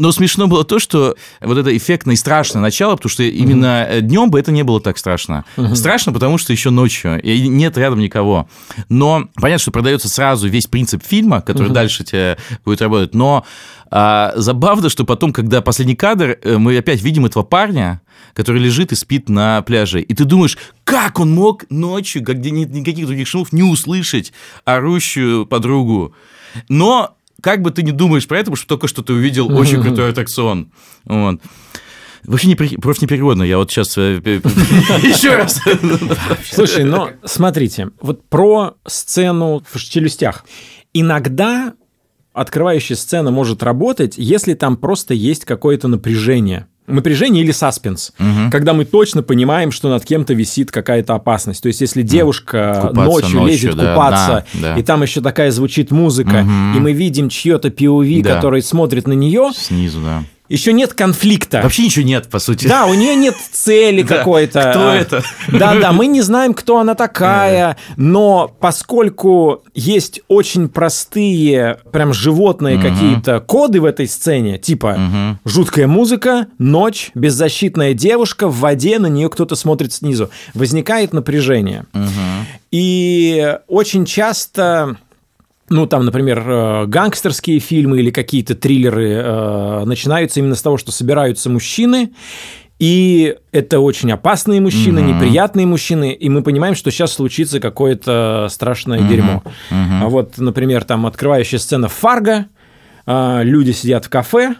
Но смешно было то, что вот это эффектное и страшное начало, потому что именно mm-hmm. днем бы это не было так страшно. Mm-hmm. Страшно, потому что еще ночью, и нет рядом никого. Но понятно, что продается сразу весь принцип фильма, который mm-hmm. дальше тебе будет работать. Но а, забавно, что потом, когда последний кадр, э, мы опять видим этого парня, который лежит и спит на пляже. И ты думаешь, как он мог ночью, где нет никаких других шумов, не услышать орущую подругу. Но как бы ты не думаешь про это, потому что только что ты увидел очень крутой аттракцион. Вот. Вообще не, просто непригодно. Я вот сейчас э, еще раз. Слушай, но смотрите, вот про сцену в челюстях. Иногда открывающая сцена может работать, если там просто есть какое-то напряжение напряжение или саспенс, угу. когда мы точно понимаем, что над кем-то висит какая-то опасность. То есть, если девушка купаться ночью, ночью лезет да, купаться, да, да. и там еще такая звучит музыка, угу. и мы видим чье-то POV, да. который смотрит на нее. Снизу, да еще нет конфликта. Вообще ничего нет, по сути. Да, у нее нет цели какой-то. Кто это? Да, да, мы не знаем, кто она такая, но поскольку есть очень простые, прям животные какие-то коды в этой сцене, типа жуткая музыка, ночь, беззащитная девушка в воде, на нее кто-то смотрит снизу, возникает напряжение. И очень часто ну, там, например, э, гангстерские фильмы или какие-то триллеры э, начинаются именно с того, что собираются мужчины, и это очень опасные мужчины, mm-hmm. неприятные мужчины, и мы понимаем, что сейчас случится какое-то страшное mm-hmm. дерьмо. А вот, например, там открывающая сцена Фарго, э, люди сидят в кафе,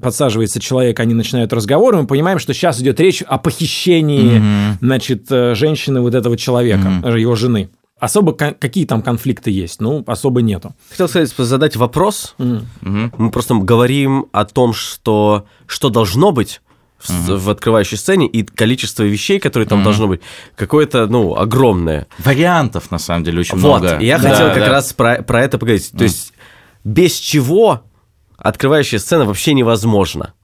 подсаживается человек, они начинают разговор, и мы понимаем, что сейчас идет речь о похищении, mm-hmm. значит, женщины вот этого человека, mm-hmm. его жены. Особо какие там конфликты есть? Ну, особо нету. Хотел сказать, задать вопрос. Mm. hmm Мы просто говорим о том, что, что должно быть в, mm-hmm. в открывающей сцене, и количество вещей, которые там mm-hmm. должно быть, какое-то, ну, огромное. Вариантов, на самом деле, очень вот, много. я да, хотел да. как раз про, про это поговорить. Mm. То есть, без чего открывающая сцена вообще невозможно.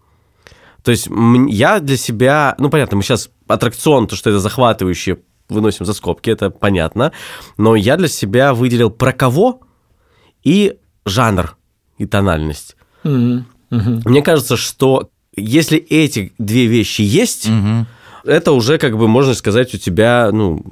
То есть, я для себя, ну, понятно, мы сейчас аттракцион, то, что это захватывающее выносим за скобки, это понятно. Но я для себя выделил про кого и жанр и тональность. Mm-hmm. Mm-hmm. Мне кажется, что если эти две вещи есть, mm-hmm. это уже, как бы, можно сказать, у тебя, ну,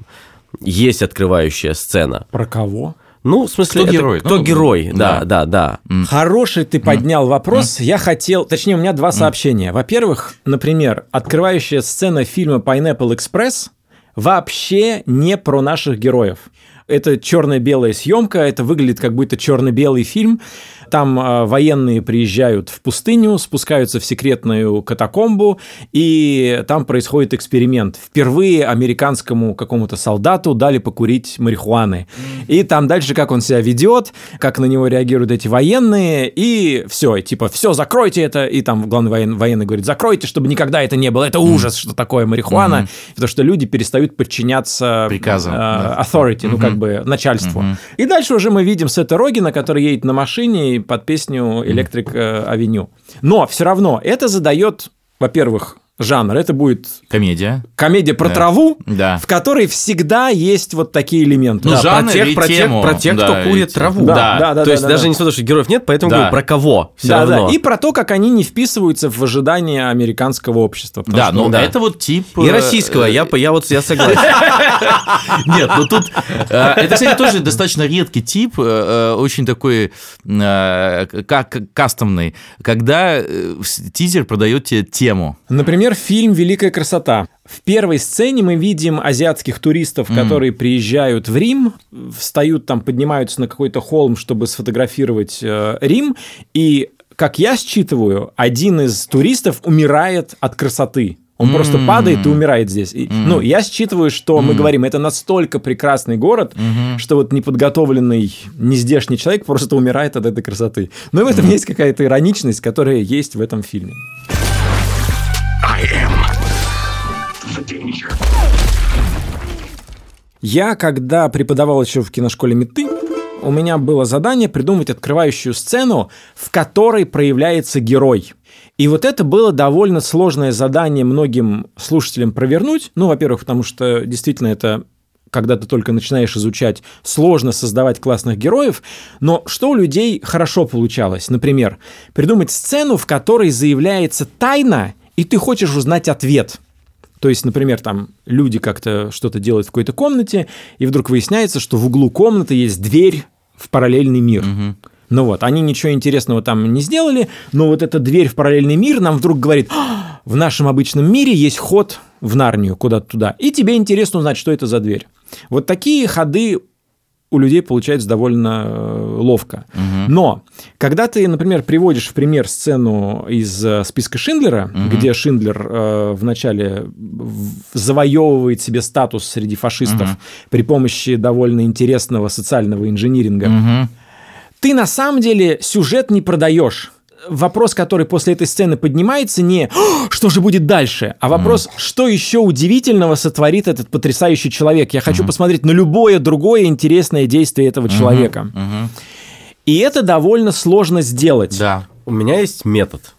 есть открывающая сцена. Про кого? Ну, в смысле, кто герой? Кто ну, герой, да, да, да. да. Хороший ты поднял вопрос. Я хотел, точнее, у меня два сообщения. Во-первых, например, открывающая сцена фильма Pineapple Express вообще не про наших героев. Это черно-белая съемка, это выглядит как будто черно-белый фильм. Там э, военные приезжают в пустыню, спускаются в секретную катакомбу, и там происходит эксперимент. Впервые американскому какому-то солдату дали покурить марихуаны. И там дальше, как он себя ведет, как на него реагируют эти военные, и все, типа, все, закройте это. И там главный воен, военный говорит, закройте, чтобы никогда это не было. Это ужас, что такое марихуана. Потому что люди перестают подчиняться приказам, э, authority, ну, как как бы начальству. И дальше уже мы видим Сета Рогина, который едет на машине под песню «Электрик Авеню». Но все равно это задает, во-первых, жанр. Это будет комедия. Комедия про Да. траву, Да. в которой всегда есть вот такие элементы. Ну, Да, жанр про тех, и про тех, тему. про тех, Да, кто курит траву. Да, да, да, То есть да, даже да. не то, что героев нет, поэтому Да. говорю про кого. Все да, равно. да. И про то, как они не вписываются в ожидания американского общества. Да, что, ну да. это вот тип... И э, российского, я, по- я вот я согласен. Нет, ну тут... э, Это, кстати, тоже достаточно редкий тип, э, очень такой как кастомный, когда тизер продает тебе тему. Например, фильм «Великая красота». В первой сцене мы видим азиатских туристов, которые приезжают в Рим, встают там, поднимаются на какой-то холм, чтобы сфотографировать э, Рим, и, как я считываю, один из туристов умирает от красоты. Он просто падает и умирает здесь. И, Ну, я считываю, что мы говорим, это настолько прекрасный город, что вот неподготовленный, нездешний человек просто умирает от этой красоты. Но и в этом есть какая-то ироничность, которая есть в этом фильме. Я, когда преподавал еще в киношколе Меты, у меня было задание придумать открывающую сцену, в которой проявляется герой. И вот это было довольно сложное задание многим слушателям провернуть. Ну, во-первых, потому что действительно это когда ты только начинаешь изучать, сложно создавать классных героев, но что у людей хорошо получалось? Например, придумать сцену, в которой заявляется тайна, и ты хочешь узнать ответ. То есть, например, там люди как-то что-то делают в какой-то комнате, и вдруг выясняется, что в углу комнаты есть дверь в параллельный мир. Ну вот, они ничего интересного там не сделали, но вот эта дверь в параллельный мир нам вдруг говорит, «А, в нашем обычном мире есть ход в Нарнию куда-то туда, и тебе интересно узнать, что это за дверь. Вот такие ходы у людей получается довольно э, ловко. Но когда ты, например, приводишь в пример сцену из э, списка Шиндлера, где Шиндлер э, вначале завоевывает себе статус среди фашистов при помощи довольно интересного социального инжиниринга, ты на самом деле сюжет не продаешь. Вопрос, который после этой сцены поднимается, не «О, что же будет дальше, а вопрос, что еще удивительного сотворит этот потрясающий человек. Я хочу посмотреть на любое другое интересное действие этого человека. И это довольно сложно сделать. Да. У меня есть метод.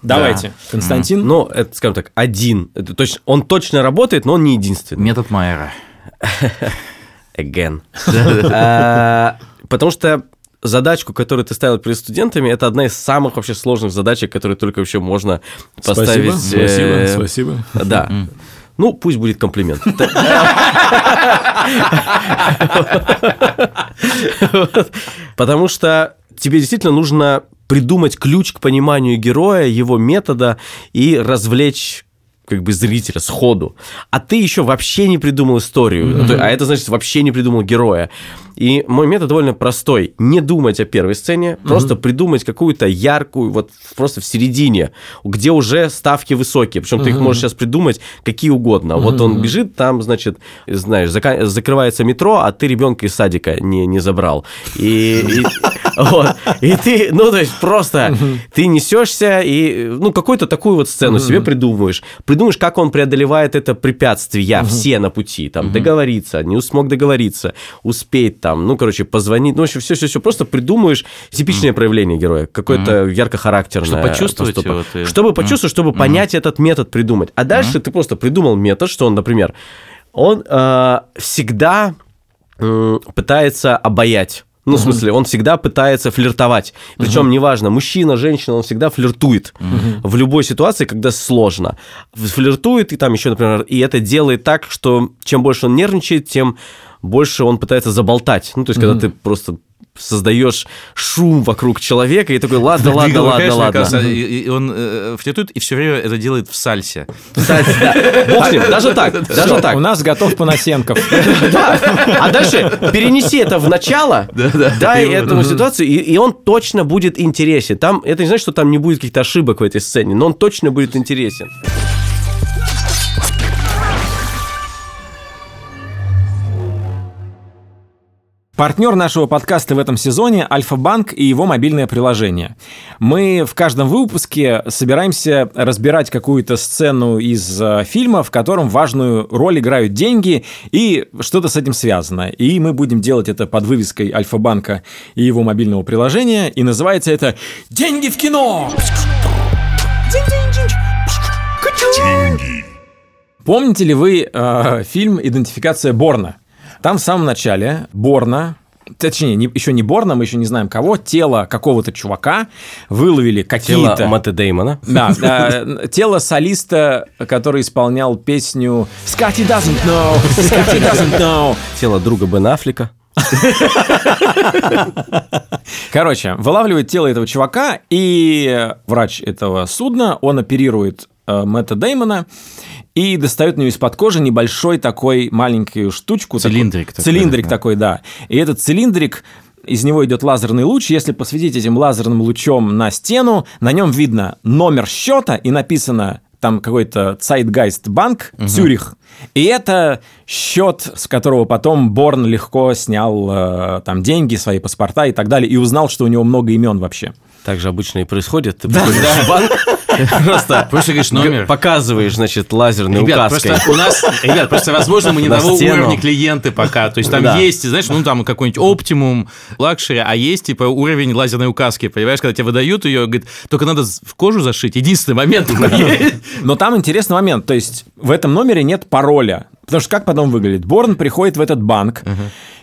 Давайте, Константин. Ну, это, скажем так, один. Это точно, он точно работает, но он не единственный. Метод Майера. Again. А, Потому что задачку, которую ты ставил перед студентами, это одна из самых вообще сложных задачек, которые только вообще можно поставить. э, спасибо. Да. Ну, пусть будет комплимент. Потому что тебе действительно нужно придумать ключ к пониманию героя, его метода и развлечь как бы зрителя сходу. А ты еще вообще не придумал историю. То- А это значит вообще не придумал героя. И мой метод довольно простой. Не думать о первой сцене, просто придумать какую-то яркую, вот просто в середине, где уже ставки высокие. Причем ты их можешь сейчас придумать какие угодно. Вот он бежит, там, значит, знаешь, зака- закрывается метро, а ты ребенка из садика не, не забрал. И. И ты, ну, то есть просто ты несешься и, ну, какую-то такую вот сцену себе придумываешь. Придумаешь, как он преодолевает это препятствие, все на пути, там, договориться, не смог договориться, успеть там, ну, короче, позвонить, ну, в общем, все-все-все, просто придумаешь типичное проявление героя, какое-то ярко-характерное. Чтобы почувствовать поступок. его, ты- Чтобы почувствовать, чтобы понять этот метод придумать. А дальше ты просто придумал метод, что он, например, он э, всегда м, пытается обаять. Ну, в смысле, он всегда пытается флиртовать. Причем, неважно, мужчина, женщина, он всегда флиртует. В любой ситуации, когда сложно. Флиртует, и там еще, например, и это делает так, что чем больше он нервничает, тем больше он пытается заболтать. Ну, то есть, когда ты просто создаешь шум вокруг человека, и такой, ладно, ладно, Двигал ладно, руками, ладно. кажется, И, и он э, флиртует и все время это делает в сальсе. Кстати, да. Бог с ним, даже так, даже так. У нас готов Панасенков. Да. А дальше перенеси это в начало, дай этому ситуацию, и, и он точно будет интересен. Там, это не значит, что там не будет каких-то ошибок в этой сцене, но он точно будет интересен. Партнер нашего подкаста в этом сезоне – Альфа-банк и его мобильное приложение. Мы в каждом выпуске собираемся разбирать какую-то сцену из э, фильма, в котором важную роль играют деньги и что-то с этим связано. И мы будем делать это под вывеской Альфа-банка и его мобильного приложения, и называется это «Деньги в кино!» Помните ли вы э, фильм «Идентификация Борна»? Там в самом начале Борна, точнее, не, еще не Борна, мы еще не знаем кого, тело какого-то чувака выловили какие-то... Тело Мэтта Деймона. Да, э, тело солиста, который исполнял песню «Scotty doesn't know, Scotty doesn't know». Тело друга Бен Аффлека. Короче, вылавливает тело этого чувака, и врач этого судна, он оперирует э, Мэтта Деймона, и достает у него из-под кожи небольшой такой маленькую штучку. Цилиндрик такой, такой. Цилиндрик да. такой, да. И этот цилиндрик из него идет лазерный луч. Если посветить этим лазерным лучом на стену, на нем видно номер счета и написано там какой-то Zeitgeist банк угу. Цюрих. И это счет, с которого потом Борн легко снял э, там деньги, свои паспорта и так далее, и узнал, что у него много имен вообще. Так же обычно и происходит. Ты да, да. банк, просто, просто говоришь номер. показываешь, значит, лазерной ребят, указкой. Просто у нас, ребят, просто, возможно, мы не на того стену. уровня клиенты пока. То есть там да. есть, знаешь, ну там какой-нибудь оптимум, лакшери, а есть типа уровень лазерной указки. Понимаешь, когда тебе выдают ее, говорит, только надо в кожу зашить. Единственный момент. Но там интересный момент. То есть в этом номере нет пароля. Потому что как потом выглядит? Борн приходит в этот банк,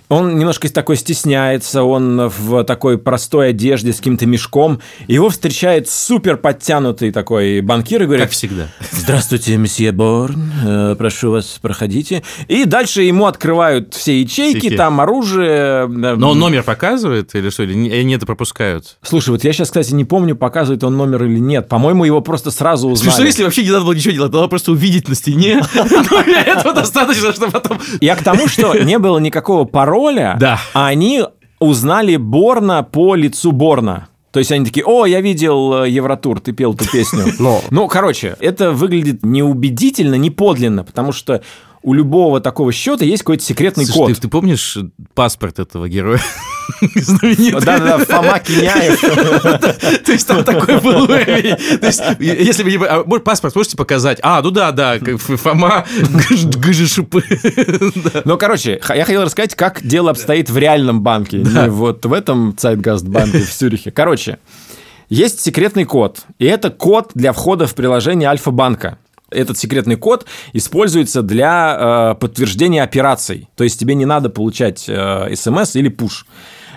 он немножко такой стесняется, он в такой простой одежде с каким-то мешком. Его встречает супер подтянутый такой банкир и говорит... Как всегда. Здравствуйте, месье Борн, э, прошу вас, проходите. И дальше ему открывают все ячейки, Всякие. там оружие. Но он номер показывает или что? Или они это пропускают? Слушай, вот я сейчас, кстати, не помню, показывает он номер или нет. По-моему, его просто сразу узнали. Что если вообще не надо было ничего делать? Надо просто увидеть на стене. Этого достаточно, что потом... Я к тому, что не было никакого пароля, пароля, да. они узнали Борна по лицу Борна. То есть они такие, о, я видел э, Евротур, ты пел эту песню. Но. Ну, короче, это выглядит неубедительно, не подлинно, потому что у любого такого счета есть какой-то секретный Слушай, код. Ты, ты помнишь паспорт этого героя? Да-да-да, Фома Киняев. То есть там такой был уровень. То есть, если бы... А, паспорт можете показать? А, ну да, да, Фома Гжишупы. Ну, короче, я хотел рассказать, как дело обстоит в реальном банке, не вот в этом Zeitgast-банке в Сюрихе. Короче, есть секретный код, и это код для входа в приложение Альфа-банка. Этот секретный код используется для э, подтверждения операций. То есть тебе не надо получать э, смс или пуш.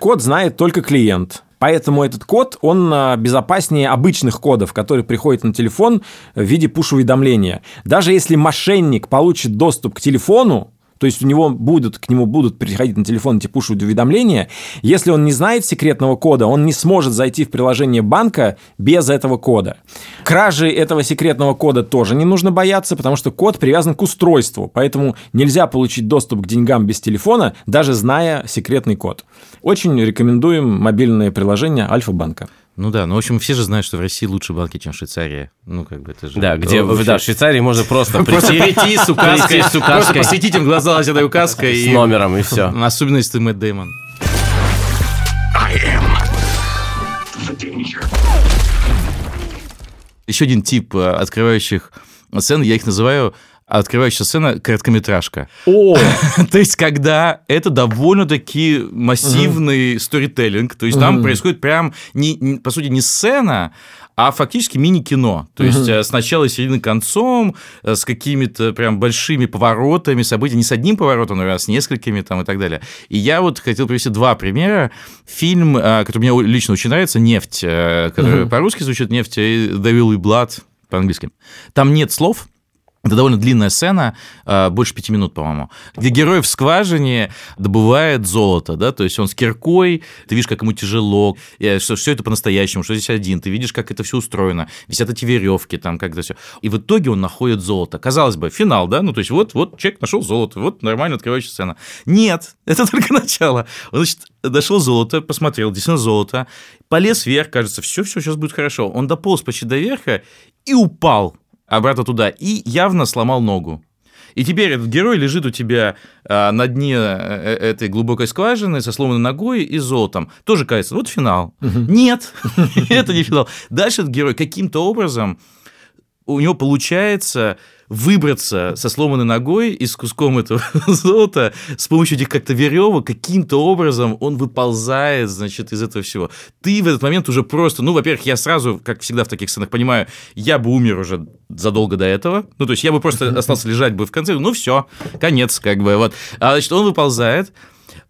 Код знает только клиент. Поэтому этот код, он э, безопаснее обычных кодов, которые приходят на телефон в виде пуш-уведомления. Даже если мошенник получит доступ к телефону, то есть у него будут, к нему будут приходить на телефон эти пуш-уведомления. Если он не знает секретного кода, он не сможет зайти в приложение банка без этого кода. Кражи этого секретного кода тоже не нужно бояться, потому что код привязан к устройству, поэтому нельзя получить доступ к деньгам без телефона, даже зная секретный код. Очень рекомендуем мобильное приложение Альфа-банка. Ну да, ну в общем все же знают, что в России лучше банки, чем в Швейцарии. Ну как бы это же... Да, где вообще... да, в Швейцарии можно просто прийти, с указкой, с указкой, просто посветить им глаза лазерной указкой. С номером и все. Особенно если ты Мэтт Дэймон. Еще один тип э, открывающих сцен, я их называю открывающая сцена короткометражка. О! то есть, когда это довольно-таки массивный сторителлинг, то есть там происходит прям, не, по сути, не сцена, а фактически мини-кино. То есть uh сначала середины концом, э, с какими-то прям большими поворотами событий, не с одним поворотом, но а с несколькими там и так далее. И я вот хотел привести два примера. Фильм, э, который мне лично очень нравится, «Нефть», который по-русски звучит «Нефть», и «The Will Blood», по-английски. Там нет слов, это довольно длинная сцена, а, больше пяти минут, по-моему, где герой в скважине добывает золото, да, то есть он с киркой, ты видишь, как ему тяжело, что все это по-настоящему, что здесь один, ты видишь, как это все устроено, висят эти веревки, там как-то все. И в итоге он находит золото. Казалось бы, финал, да, ну то есть вот, вот человек нашел золото, вот нормально открывающая сцена. Нет, это только начало. Он, значит, дошел золото, посмотрел, действительно золото, полез вверх, кажется, все, все, сейчас будет хорошо. Он дополз почти до верха и упал обратно туда, и явно сломал ногу. И теперь этот герой лежит у тебя а, на дне э, этой глубокой скважины со сломанной ногой и золотом. Тоже кажется, вот финал. Нет, это не финал. Дальше этот герой каким-то образом у него получается выбраться со сломанной ногой и с куском этого золота с помощью этих как-то веревок, каким-то образом он выползает, значит, из этого всего. Ты в этот момент уже просто, ну, во-первых, я сразу, как всегда в таких сценах, понимаю, я бы умер уже задолго до этого, ну, то есть я бы просто остался лежать бы в конце, ну, все, конец, как бы, вот. А, значит, он выползает,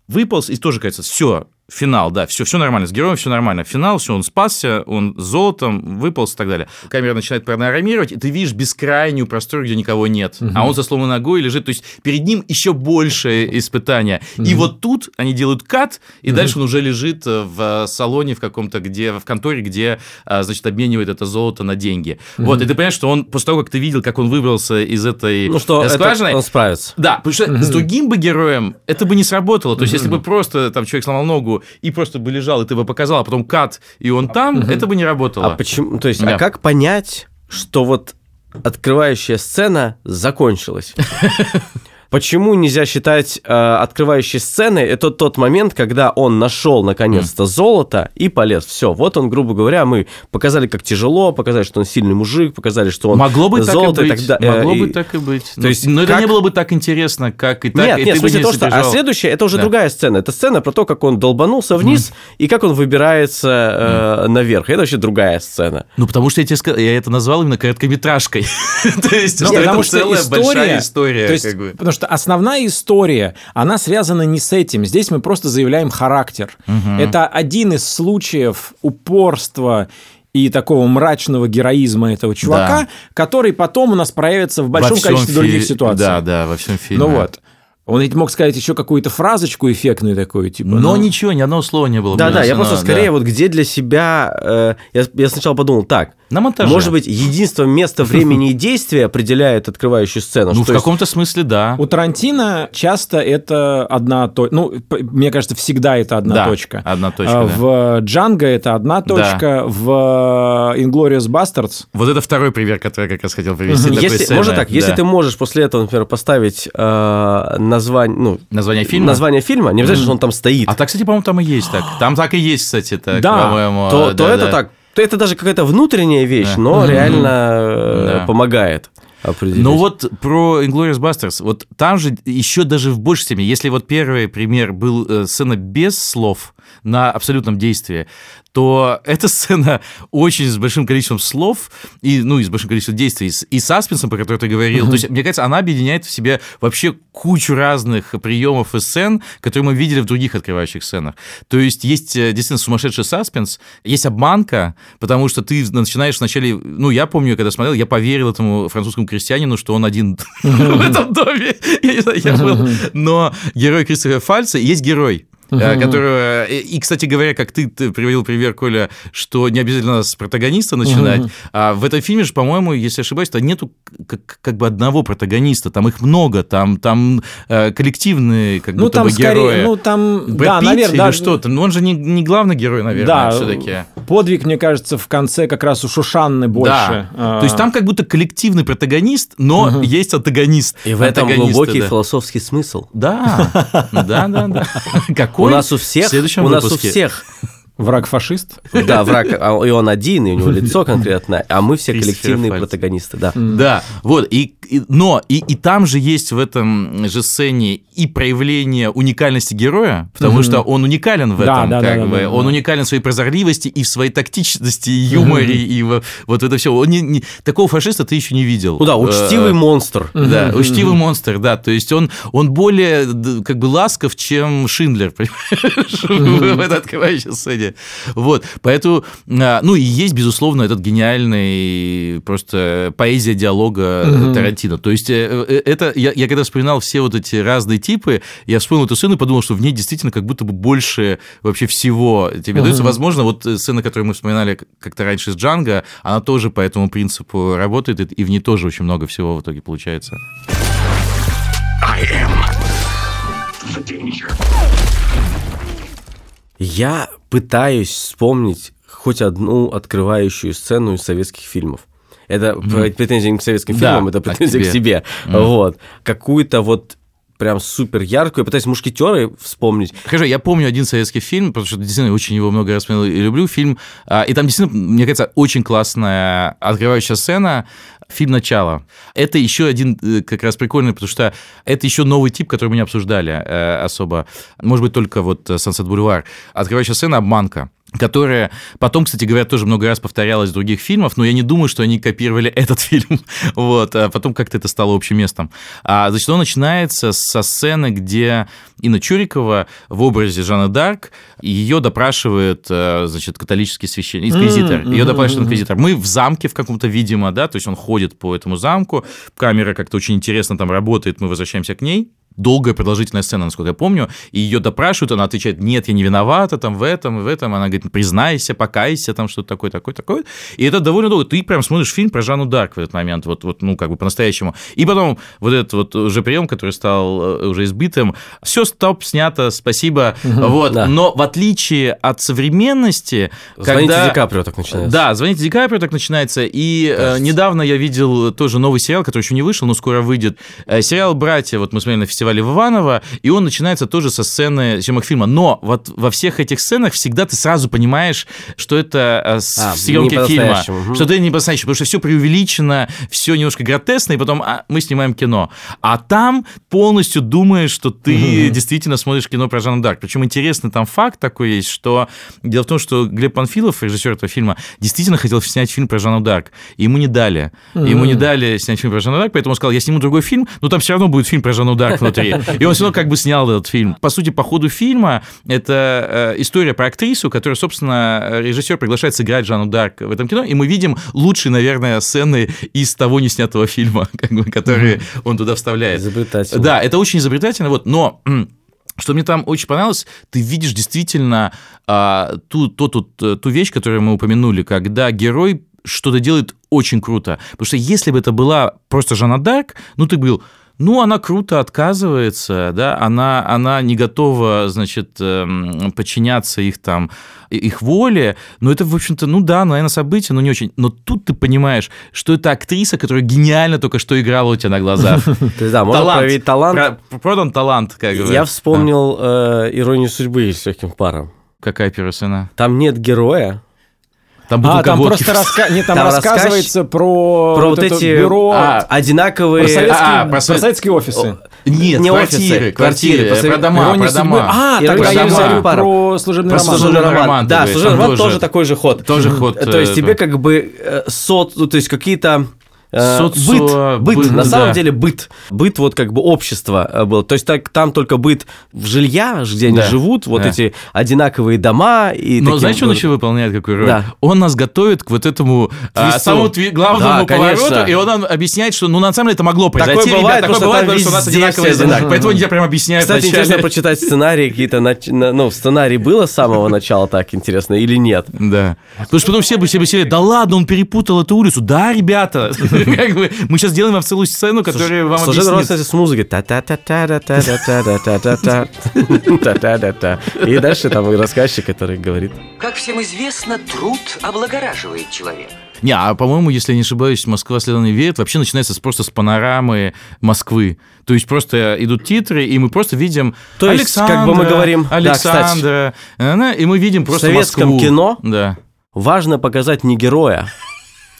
выполз, и тоже кажется, все, Финал, да, все, все нормально, с героем все нормально. Финал, все, он спасся, он золотом выполз и так далее. Камера начинает панорамировать, и ты видишь бескрайнюю простору, где никого нет. Угу. А он со сломанной ногой лежит, то есть перед ним еще большее испытание. Угу. И вот тут они делают кат, и угу. дальше он уже лежит в салоне в каком-то, где, в конторе, где, а, значит, обменивает это золото на деньги. Угу. Вот, и ты понимаешь, что он, после того, как ты видел, как он выбрался из этой ну, что скважины... Это он справится. Да, потому что угу. с другим бы героем это бы не сработало. То есть, если бы просто там человек сломал ногу, и просто бы лежал, и ты бы показал, а потом кат, и он там, угу. это бы не работало. А почему? То есть, да. а как понять, что вот открывающая сцена закончилась? Почему нельзя считать э, открывающей сценой? Это тот момент, когда он нашел наконец-то mm. золото и полез. Все, вот он, грубо говоря, мы показали, как тяжело, показали, что он сильный мужик, показали, что он могло бы золото так и быть. Так, да, могло и, бы так и быть. То есть, но как... это не было бы так интересно, как и так. Нет, и нет, в смысле то, что. А следующее это уже да. другая сцена. Это сцена про то, как он долбанулся вниз mm. и как он выбирается э, mm. наверх. Это вообще другая сцена. Ну потому что я тебе сказал, я это назвал именно короткометражкой. То есть, ну, это целая большая история. Потому что что основная история, она связана не с этим. Здесь мы просто заявляем характер. Угу. Это один из случаев упорства и такого мрачного героизма этого чувака, да. который потом у нас проявится в большом количестве фи... других ситуаций. Да, да, во всем фильме. Ну вот. Он ведь мог сказать еще какую-то фразочку эффектную такую, типа. Но ну... ничего, ни одного слова не было. Да, да, я просто скорее да. вот где для себя. Э, я, я сначала подумал, так, на монтаже. Может быть, единство места, времени и действия определяет открывающую сцену. Ну, в каком-то смысле, да. У Тарантино часто это одна точка. Ну, мне кажется, всегда это одна да, точка. одна точка, а, В Джанго это одна точка, да. в Inglourious Basterds... Вот это второй пример, который я как раз хотел привести. Угу. Если, можно так, да. если ты можешь после этого, например, поставить э, название... Ну, название фильма? Название фильма, не обязательно, что он там стоит. А так, кстати, по-моему, там и есть так. Там так и есть, кстати, так, да, по-моему. То, да, то да. это так это даже какая-то внутренняя вещь, да. но реально да. помогает определить. Ну вот про Inglourious Basterds, вот там же еще даже в большей степени, если вот первый пример был э, сцена без слов на абсолютном действии, то эта сцена очень с большим количеством слов и, ну, и с большим количеством действий, и саспенсом, про который ты говорил. То есть, мне кажется, она объединяет в себе вообще кучу разных приемов и сцен, которые мы видели в других открывающих сценах. То есть, есть э, действительно сумасшедший саспенс, есть обманка, потому что ты начинаешь вначале... Ну, я помню, когда смотрел, я поверил этому французскому крестьянину, что он один в этом доме. Я не знаю, я был. Но герой Кристофера Фальца есть герой, uh которую... И, кстати говоря, как ты, ты приводил пример, Коля, что не обязательно с протагониста начинать, uh а в этом фильме же, по-моему, если ошибаюсь, то нету как, как бы одного протагониста, там их много, там, там э, коллективные как ну, будто там бы скорее, герои. Ну, там, Брэд да, Питт наверное, или да, что-то, но он же не, не главный герой, наверное, да, все-таки. подвиг, мне кажется, в конце как раз у Шушанны больше. Да. А... То есть там как будто коллективный протагонист, но uh есть антагонист. И в этом глубокий да. философский смысл. Да, да, да, да. Какой у нас у всех, у нас у всех Враг фашист? Да, враг, а, и он один, и у него лицо конкретное, а мы все коллективные протагонисты, да. Да, вот, и, и, но и, и там же есть в этом же сцене и проявление уникальности героя, потому mm-hmm. что он уникален в этом, да, да, как да, бы, он уникален в своей прозорливости и в своей тактичности, и юморе, mm-hmm. и в, вот это все. Он не, не, такого фашиста ты еще не видел. Ну да, учтивый э, монстр. Да, учтивый монстр, да, то есть он, он более как бы ласков, чем Шиндлер, понимаешь, в этой открывающей сцене. Вот, поэтому, а, ну и есть, безусловно, этот гениальный просто поэзия диалога угу. Тарантино. То есть э, э, это, я, я когда вспоминал все вот эти разные типы, я вспомнил эту сцену и подумал, что в ней действительно как будто бы больше вообще всего тебе угу. дается. Возможно, вот сцена, которую мы вспоминали как-то раньше с Джанго, она тоже по этому принципу работает, и в ней тоже очень много всего в итоге получается. I am the danger. Я пытаюсь вспомнить хоть одну открывающую сцену из советских фильмов. Это mm. претензия не к советским Да, фильмам, это а к претензия к тебе. себе. Мгм. Вот. Какую-то вот прям супер яркую, я пытаюсь мушкетеры вспомнить. Хорошо, я помню один советский фильм, потому что действительно очень его много раз смотрел и люблю фильм. А, И там действительно, мне кажется, очень классная открывающая сцена. Фильм «Начало». Это еще один э, как раз прикольный, потому что это еще новый тип, который мы не обсуждали э, особо. Может быть, только вот «Сансет Бульвар». Открывающая сцена «Обманка» которая потом, кстати говоря, тоже много раз повторялась в других фильмах, но я не думаю, что они копировали этот фильм, вот, а потом как-то это стало общим местом. А, значит, он начинается со сцены, где Инна Чурикова в образе Жанны Дарк, ее допрашивает, э, значит, католический священник, инквизитор, ее допрашивает инквизитор. Мы в замке в каком-то, видимо, да, то есть он ходит по этому замку, камера как-то очень интересно там работает, мы возвращаемся к ней, долгая продолжительная сцена, насколько я помню, и ее допрашивают, она отвечает, нет, я не виновата, там, в этом, в этом, она говорит, признайся, покайся, там, что-то такое, такое, такое, и это довольно долго, ты прям смотришь фильм про Жанну Дарк в этот момент, вот, вот ну, как бы по-настоящему, и потом вот этот вот уже прием, который стал э, уже избитым, все, стоп, снято, спасибо, вот, да. но в отличие от современности, Звоните когда... Ди Каприо так начинается. Да, «Звоните Ди Каприо» так начинается. И э, Кажется. недавно я видел тоже новый сериал, который еще не вышел, но скоро выйдет. Э, сериал «Братья», вот мы смотрели на фестивале в Иваново, и он начинается тоже со сцены съемок фильма. Но вот во всех этих сценах всегда ты сразу понимаешь, что это э, А, съемки фильма. мгм. Что это не по-настоящему, потому что все преувеличено, все немножко гротескно, и потом а, мы снимаем кино. А там полностью думаешь, что ты действительно смотришь кино про Жанну Дарк. Причем интересный там факт такой есть, что дело в том, что Глеб Панфилов, режиссер этого фильма, действительно хотел снять фильм про Жанну Дарк, и ему не дали. Ему не дали снять фильм про Жанну Дарк, поэтому он сказал, я сниму другой фильм, но там все равно будет фильм про Жанну Дарк внутри. И он все равно как бы снял этот фильм. По сути, по ходу фильма это э, история про актрису, которую, собственно, режиссер приглашает сыграть Жанну Дарк в этом кино, и мы видим лучшие, наверное, сцены из того неснятого фильма, как бы, которые он туда вставляет. Изобретательно. Да, это очень изобретательно, вот, но что мне там очень понравилось, ты видишь действительно а, ту, то, тут, э, ту вещь, которую мы упомянули, когда герой что-то делает очень круто. Потому что если бы это была просто Жанна Дарк, ну, ты бы был, ну, она круто отказывается, да, она, она не готова, значит, эм, подчиняться их там, их воле, но это, в общем-то, ну да, наверное, событие, но не очень. Но тут ты понимаешь, что это актриса, которая гениально только что играла у тебя на глазах. Да, можно проявить талант. Про- Продан талант, как говорят. Я вспомнил э, «Иронию судьбы» с легким паром. Какая первая сцена? Там нет героя, Там А, бутылка там водки. просто раска... Нет, там, Там рассказывается про, про вот это эти бюро, а, одинаковые... про, советские, а, про про совет- советские офисы. Нет, Не квартиры, офисы, квартиры, квартиры, про дома, про судьбы. дома. А, тогда я говорю про служебный Про роман. служебный роман. роман, Да, служебный там роман тоже- тоже такой же ход. Тоже ход. То есть э, тебе как бы э, сот, ну, то есть какие-то э, Социо- быт, быт, бы- на да. самом деле быт, быт вот как бы общество э, было, то есть так, там только быт в жилья, где они Да, живут, вот да. эти одинаковые дома и Но таким знаешь, он еще выполняет какую роль? Да. Он нас готовит к вот этому а, Твисту. самому тви- главному Да, конечно. повороту, и он нам объясняет, что ну на самом деле это могло произойти. Такое ребят, бывает, такое потому что бывает, потому что у нас одинаковые одинаковые. Поэтому тебе прям объясняют Кстати, вначале. интересно прочитать сценарии какие-то, нач- на- ну, сценарий было с самого начала так интересно или нет? Да. Потому что потом все бы сидели, да ладно, он перепутал эту улицу. Да, ребята, как бы мы сейчас делаем вам целую сцену, которая вам объяснит. кстати, с музыкой. Та-та-та-та-та-та-та-та-та-та. Та-та-та-та. И дальше там рассказчик, который говорит. Как всем известно, труд облагораживает человека. Не, а по-моему, если я не ошибаюсь, Москва следом не верит, вообще начинается просто с панорамы Москвы. То есть просто идут титры, и мы просто видим То есть, как бы мы Александра, говорим- да, Александра, э, и мы видим В просто советском Москву. кино Да. важно показать не героя,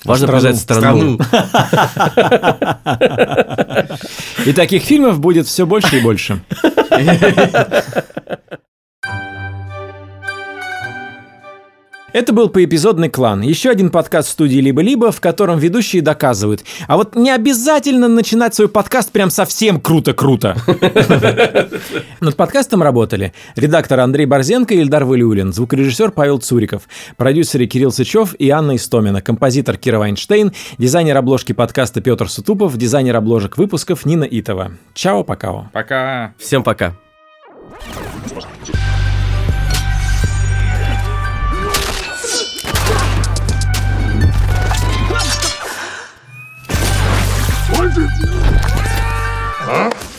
важно показать страну. И таких фильмов будет все больше и больше. Это был поэпизодный клан. Еще один подкаст в студии «Либо-либо», в котором ведущие доказывают. А вот не обязательно начинать свой подкаст прям совсем круто-круто. Над подкастом работали редактор Андрей Борзенко и Ильдар Валиулин, звукорежиссер Павел Цуриков, продюсеры Кирилл Сычев и Анна Истомина, композитор Кира Вайнштейн, дизайнер обложки подкаста Петр Сутупов, дизайнер обложек выпусков Нина Итова. Чао, пока. Пока. Всем пока. Huh?